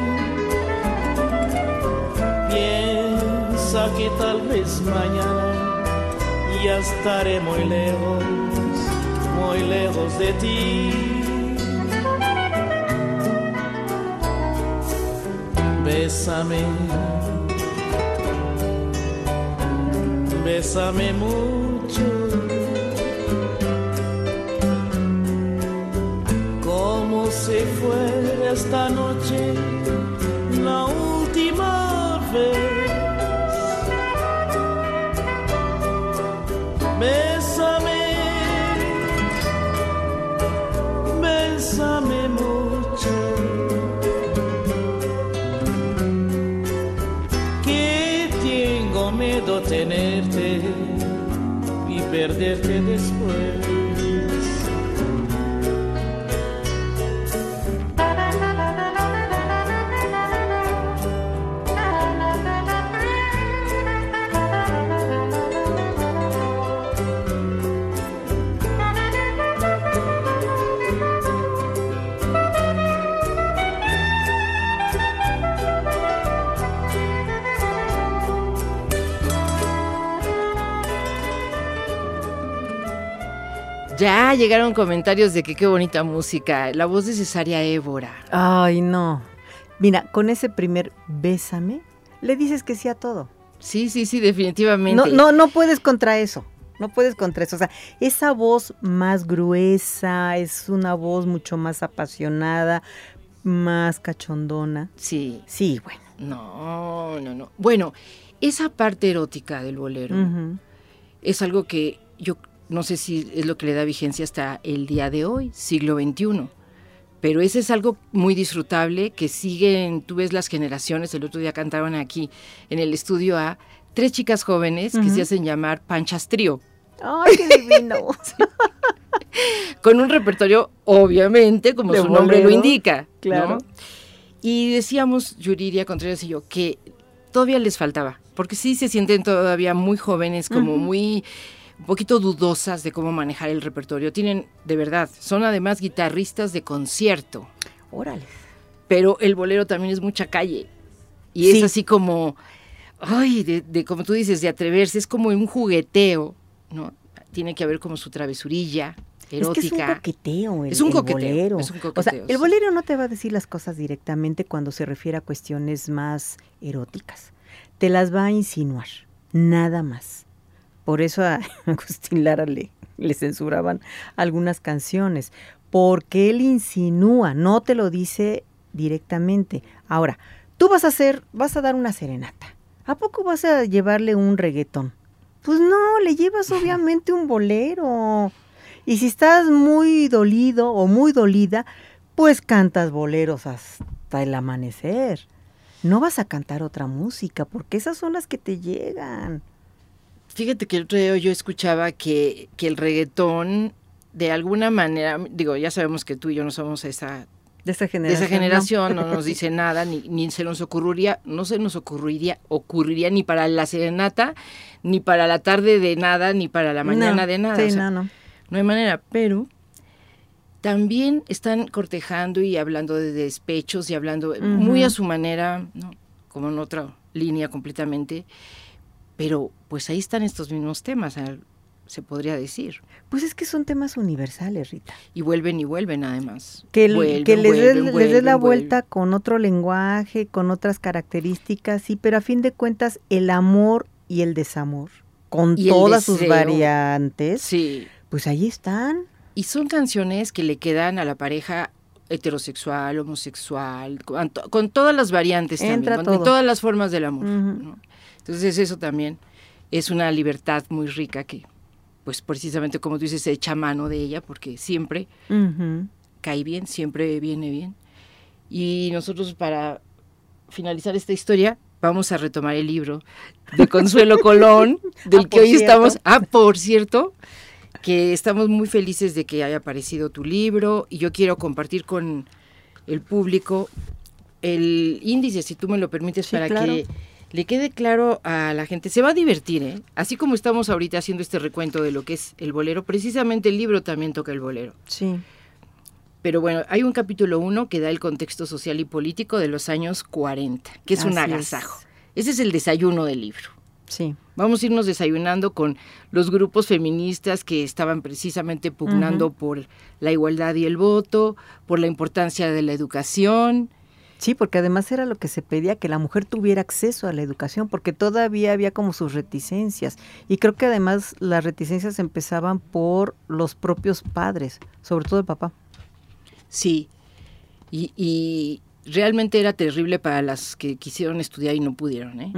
Que tal vez mañana ya estaré muy lejos, muy lejos de ti. Bésame, bésame mucho. Como si fuera esta noche perderte después. Llegaron comentarios de que qué bonita música. La voz de Cesaria Évora. Ay, no. Mira, con ese primer bésame, le dices que sí a todo. Sí, sí, sí, definitivamente. No, no, no puedes contra eso. No puedes contra eso. O sea, esa voz más gruesa, es una voz mucho más apasionada, más cachondona. Sí. Sí, bueno. No, no, no. Bueno, esa parte erótica del bolero es algo que yo no sé si es lo que le da vigencia hasta el día de hoy, siglo XXI. Pero ese es algo muy disfrutable que siguen, tú ves las generaciones, el otro día cantaban aquí en el estudio a tres chicas jóvenes que se hacen llamar Panchas Trío, Ay, qué divino. *laughs* con un repertorio, obviamente, como De su nombre lo indica. ¿no? claro. Y decíamos, Yuridia Contreras y yo, que todavía les faltaba, porque sí se sienten todavía muy jóvenes, como muy, un poquito dudosas de cómo manejar el repertorio. Tienen, de verdad, son además guitarristas de concierto, Órale. pero el bolero también es mucha calle. Y Sí. es así como, ay, de, de, como tú dices, de atreverse, es como un jugueteo, ¿no? Tiene que haber como su travesurilla erótica. Es que es un coqueteo el, Es un el coqueteo, bolero. es un o sea, coqueteo, el bolero no te va a decir las cosas directamente cuando se refiere a cuestiones más eróticas. Te las va a insinuar, nada más. Por eso a *laughs* Agustín Lara le, le censuraban algunas canciones, porque él insinúa, no te lo dice directamente. Ahora, tú vas a hacer, vas a dar una serenata. ¿A poco vas a llevarle un reggaetón? Pues no, le llevas *laughs* obviamente un bolero. Y si estás muy dolido o muy dolida, pues cantas boleros hasta el amanecer. No vas a cantar otra música, porque esas son las que te llegan. Fíjate que el otro día yo escuchaba que, que el reggaetón, de alguna manera, digo, ya sabemos que tú y yo no somos esa, De esa de generación. esa generación, no, nos *laughs* dice nada, ni, ni se nos ocurriría, no se nos ocurriría, ocurriría ni para la serenata, ni para la tarde de nada, ni para la mañana No, de nada. Sí, o sea, no, hay manera, pero también están cortejando y hablando de despechos y hablando muy a su manera, ¿no? como en otra línea completamente, pero pues ahí están estos mismos temas, se podría decir. Pues es que son temas universales, Rita. Y vuelven y vuelven además. Que, el- Vuelven, que les des vuelven, les des la vuelta con otro lenguaje, con otras características, sí, pero a fin de cuentas el amor y el desamor, con Y todas sus variantes, Sí, pues ahí están. y son canciones que le quedan a la pareja heterosexual, homosexual, con, to- con todas las variantes Entra también, con, todas las formas del amor. ¿no? Entonces eso también es una libertad muy rica que, pues precisamente como tú dices, se echa mano de ella porque siempre cae bien, siempre viene bien. Y nosotros para finalizar esta historia vamos a retomar el libro de Consuelo *laughs* Colón, del Ah, que hoy cierto. estamos, ah, por cierto, que estamos muy felices de que haya aparecido tu libro y yo quiero compartir con el público el índice, si tú me lo permites, para que le quede claro a la gente. Se va a divertir, ¿eh? Así como estamos ahorita haciendo este recuento de lo que es el bolero, precisamente el libro también toca el bolero. Sí. Pero bueno, hay un capítulo 1 que da el contexto social y político de los años 40, que es un agasajo. Ese es el desayuno del libro. Sí. Vamos a irnos desayunando con los grupos feministas que estaban precisamente pugnando por la igualdad y el voto, por la importancia de la educación. Sí, porque además era lo que se pedía, que la mujer tuviera acceso a la educación, porque todavía había como sus reticencias. Y creo que además las reticencias empezaban por los propios padres, sobre todo el papá. Sí, y, realmente era terrible para las que quisieron estudiar y no pudieron. ¿eh?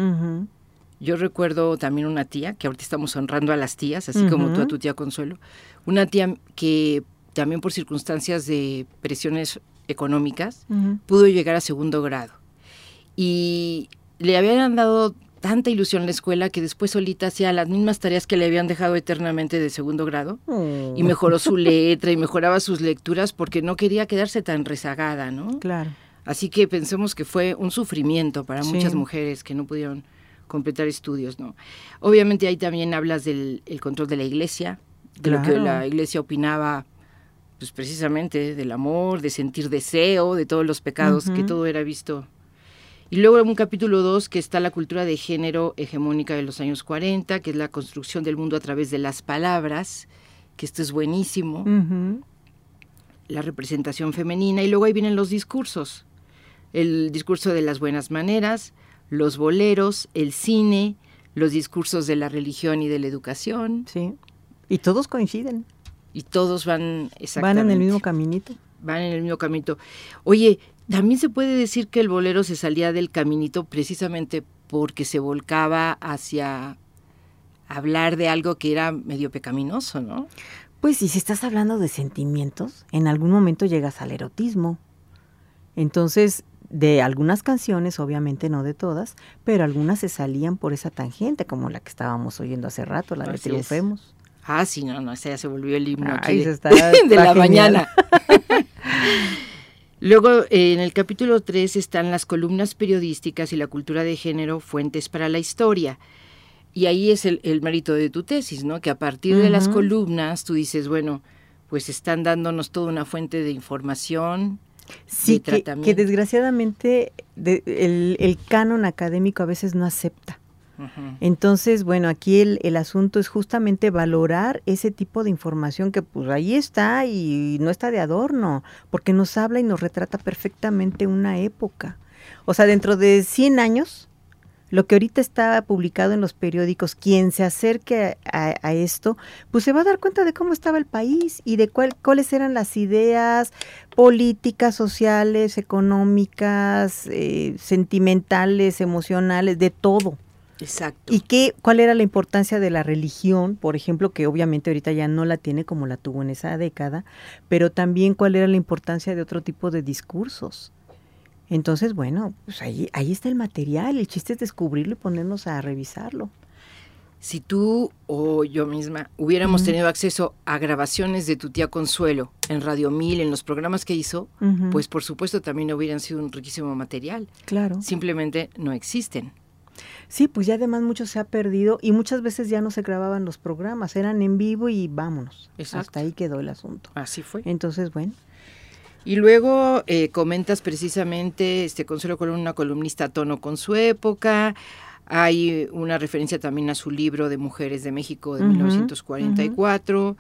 Yo recuerdo también una tía, que ahorita estamos honrando a las tías, así como tú a tu tía Consuelo, una tía que también por circunstancias de presiones económicas pudo llegar a segundo grado. Y le habían dado tanta ilusión en la escuela que después solita hacía las mismas tareas que le habían dejado eternamente de segundo grado y oh. mejoró su letra y mejoraba sus lecturas porque no quería quedarse tan rezagada, ¿no? Claro. Así que pensemos que fue un sufrimiento para muchas mujeres que no pudieron completar estudios, ¿no? Obviamente ahí también hablas del control de la iglesia, de lo que la iglesia opinaba, pues precisamente del amor, de sentir deseo, de todos los pecados, que todo era visto. Y luego en un capítulo 2 que está la cultura de género hegemónica de los años 40, que es la construcción del mundo a través de las palabras, que esto es buenísimo. La representación femenina y luego ahí vienen los discursos. El discurso de las buenas maneras, los boleros, el cine, los discursos de la religión y de la educación. Sí. Y todos coinciden. Y todos van exactamente. Van en el mismo caminito. Van en el mismo caminito. Oye, también se puede decir que el bolero se salía del caminito precisamente porque se volcaba hacia hablar de algo que era medio pecaminoso, ¿no? Pues y si estás hablando de sentimientos, en algún momento llegas al erotismo. Entonces, de algunas canciones, obviamente no de todas, pero algunas se salían por esa tangente, como la que estábamos oyendo hace rato, la de Triunfemos. Ah, sí, no, no, esa ya se volvió el himno de, *laughs* la mañana. *laughs* Luego, en el capítulo 3 están las columnas periodísticas y la cultura de género, fuentes para la historia. Y ahí es el, mérito de tu tesis, ¿no? Que a partir de las columnas tú dices, bueno, pues están dándonos toda una fuente de información, Sí, que, que, desgraciadamente el, el, canon académico a veces no acepta. Entonces, bueno, aquí el, el, asunto es justamente valorar ese tipo de información que pues ahí está y no está de adorno, porque nos habla y nos retrata perfectamente una época. O sea, dentro de 100 años, lo que ahorita está publicado en los periódicos, quien se acerque a, esto, pues se va a dar cuenta de cómo estaba el país y de cuál, cuáles eran las ideas políticas, sociales, económicas, eh, sentimentales, emocionales, de todo. Exacto. ¿Y qué, cuál era la importancia de la religión, por ejemplo, que obviamente ahorita ya no la tiene como la tuvo en esa década, pero también cuál era la importancia de otro tipo de discursos? Entonces, bueno, pues ahí, ahí está el material, el chiste es descubrirlo y ponernos a revisarlo. Si tú o yo misma hubiéramos tenido acceso a grabaciones de tu tía Consuelo en Radio Mil, en los programas que hizo, pues por supuesto también hubieran sido un riquísimo material. Claro. Simplemente no existen. Sí, pues ya además mucho se ha perdido y muchas veces ya no se grababan los programas, eran en vivo y vámonos. Exacto. Hasta ahí quedó el asunto. Así fue. Entonces, bueno. Y luego eh, comentas precisamente, este Consuelo con una columnista a tono con su época. Hay una referencia también a su libro de Mujeres de México de 1944.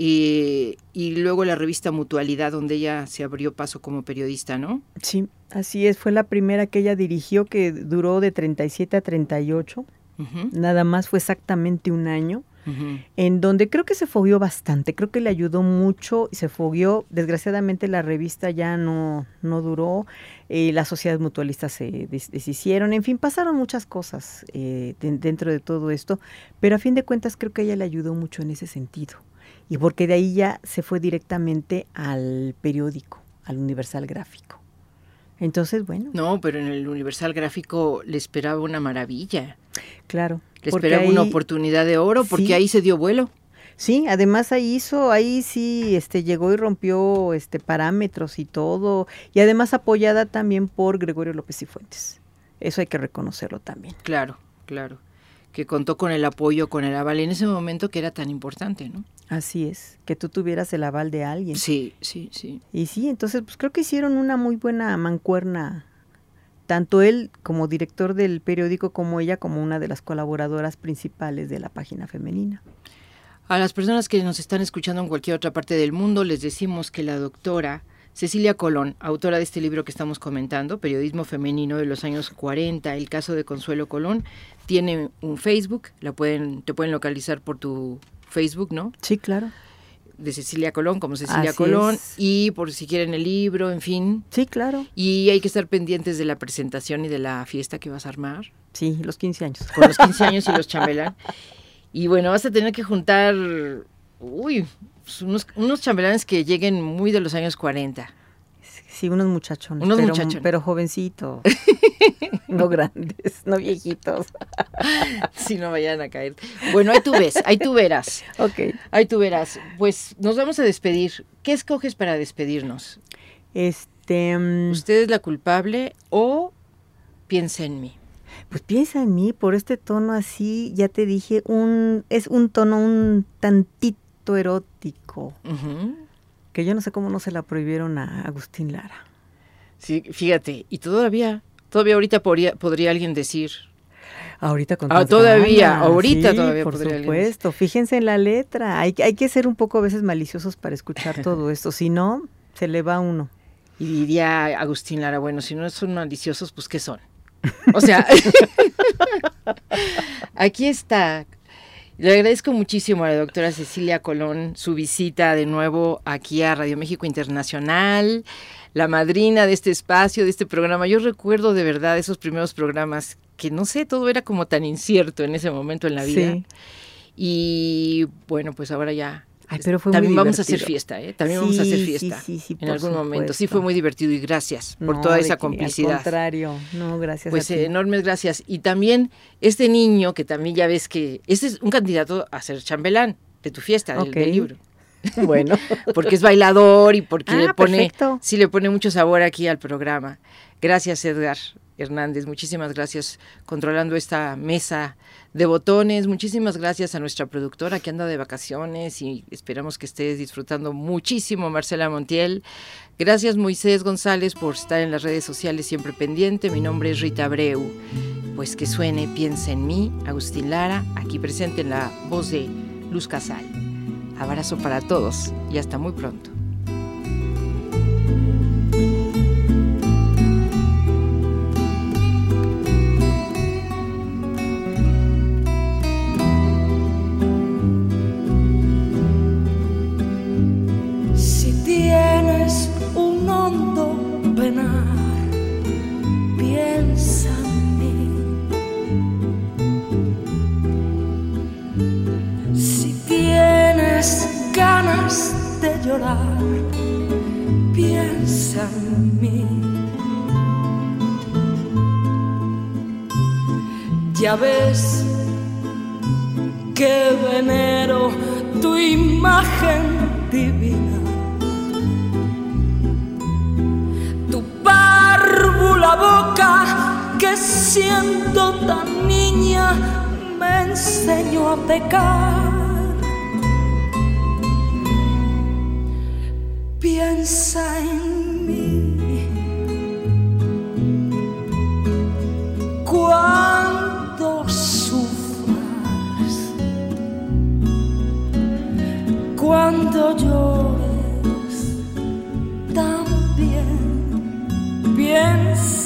Y, y, luego la revista Mutualidad, donde ella se abrió paso como periodista, ¿no? Sí, así es. Fue la primera que ella dirigió, que duró de 37 a 38. Nada más fue exactamente un año en donde creo que se fogueó bastante, creo que le ayudó mucho y se fogueó. Desgraciadamente la revista ya no, no duró, eh, las sociedades mutualistas se deshicieron, en fin, pasaron muchas cosas eh, dentro de todo esto, pero a fin de cuentas creo que ella le ayudó mucho en ese sentido. Y porque de ahí ya se fue directamente al periódico, al Universal Gráfico. Entonces, bueno. No, pero en el Universal Gráfico le esperaba una maravilla. Claro. Le esperaba una oportunidad de oro porque ahí se dio vuelo. Sí, además ahí hizo, ahí sí, este, llegó y rompió, este, parámetros y todo, y además apoyada también por Gregorio López y Fuentes. Eso hay que reconocerlo también. Claro, claro. Que contó con el apoyo, con el aval en ese momento que era tan importante, ¿no? Así es, que tú tuvieras el aval de alguien. Sí, sí, sí. Y sí, entonces pues creo que hicieron una muy buena mancuerna, tanto él como director del periódico como ella como una de las colaboradoras principales de la página femenina. A las personas que nos están escuchando en cualquier otra parte del mundo, les decimos que la doctora Cecilia Colón, autora de este libro que estamos comentando, Periodismo Femenino de los años 40, el caso de Consuelo Colón, tiene un Facebook, la pueden, te pueden localizar por tu Facebook, ¿no? Sí, claro. De Cecilia Colón, como Cecilia Colón, y por si quieren el libro, en fin. Sí, claro. Y hay que estar pendientes de la presentación y de la fiesta que vas a armar. Sí, los 15 años. Con los 15 años y los chambelán. Y bueno, vas a tener que juntar, uy, pues unos, unos chambelanes que lleguen muy de los años 40. Sí, unos muchachones. Unos pero, muchachones. Pero jovencitos. *laughs* no grandes, no viejitos. *laughs* si no vayan a caer. Bueno, ahí tú ves, ahí tú verás. *laughs* Ok. Ahí tú verás. Pues nos vamos a despedir. ¿Qué escoges para despedirnos? Este. um, ¿Usted es la culpable o piensa en mí? Pues piensa en mí, por este tono así, ya te dije, un es un tono un tantito erótico, que yo no sé cómo no se la prohibieron a Agustín Lara. Sí, fíjate, y todavía, todavía ahorita podría, podría alguien decir, Ahorita con Ah, todavía, ganas, ahorita sí, todavía por supuesto. Fíjense en la letra, hay, hay que ser un poco a veces maliciosos para escuchar *laughs* todo esto, si no, se le va a uno. y diría Agustín Lara, bueno, si no son maliciosos, pues ¿qué son? *laughs* O sea, *laughs* aquí está. Le agradezco muchísimo a la doctora Cecilia Colón su visita de nuevo aquí a Radio México Internacional, la madrina de este espacio, de este programa. Yo recuerdo de verdad esos primeros programas que no sé, todo era como tan incierto en ese momento en la vida. Sí. Y bueno, pues ahora ya. Ay, pero fue También muy vamos a hacer fiesta, ¿eh? También vamos a hacer fiesta. sí, sí, sí, en algún momento. Sí, fue muy divertido y gracias por No, toda esa que, complicidad. Al contrario, no, gracias Pues a ti. eh, enormes gracias. Y también este niño que también ya ves que este es un candidato a ser chambelán de tu fiesta, del- libro. *laughs* *laughs* Bueno. Porque es bailador y porque Ah, le pone, perfecto. sí le pone mucho sabor aquí al programa. Gracias Edgar Hernández, muchísimas gracias controlando esta mesa de botones. Muchísimas gracias a nuestra productora que anda de vacaciones y esperamos que estés disfrutando muchísimo, Marcela Montiel. Gracias Moisés González por estar en las redes sociales siempre pendiente. Mi nombre es Rita Abreu. Pues que suene Piensa en mí, Agustín Lara, aquí presente en la voz de Luz Casal. Abrazo para todos y hasta muy pronto. Hondo piensa en mí. Si tienes ganas de llorar, piensa en mí. Ya ves que venero tu imagen divina. Párvula boca que siendo tan niña me enseñó a pecar. Piensa en mí. Cuando sufras, cuando llores,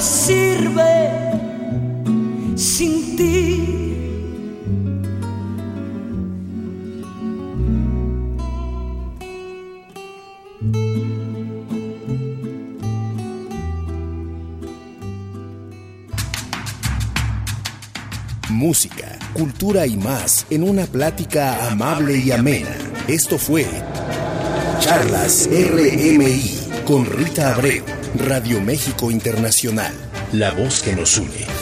sirve sin ti. Música, cultura y más en una plática amable y amena. Esto fue Charlas RMI con Rita Abreu, Radio México Internacional, la voz que nos une.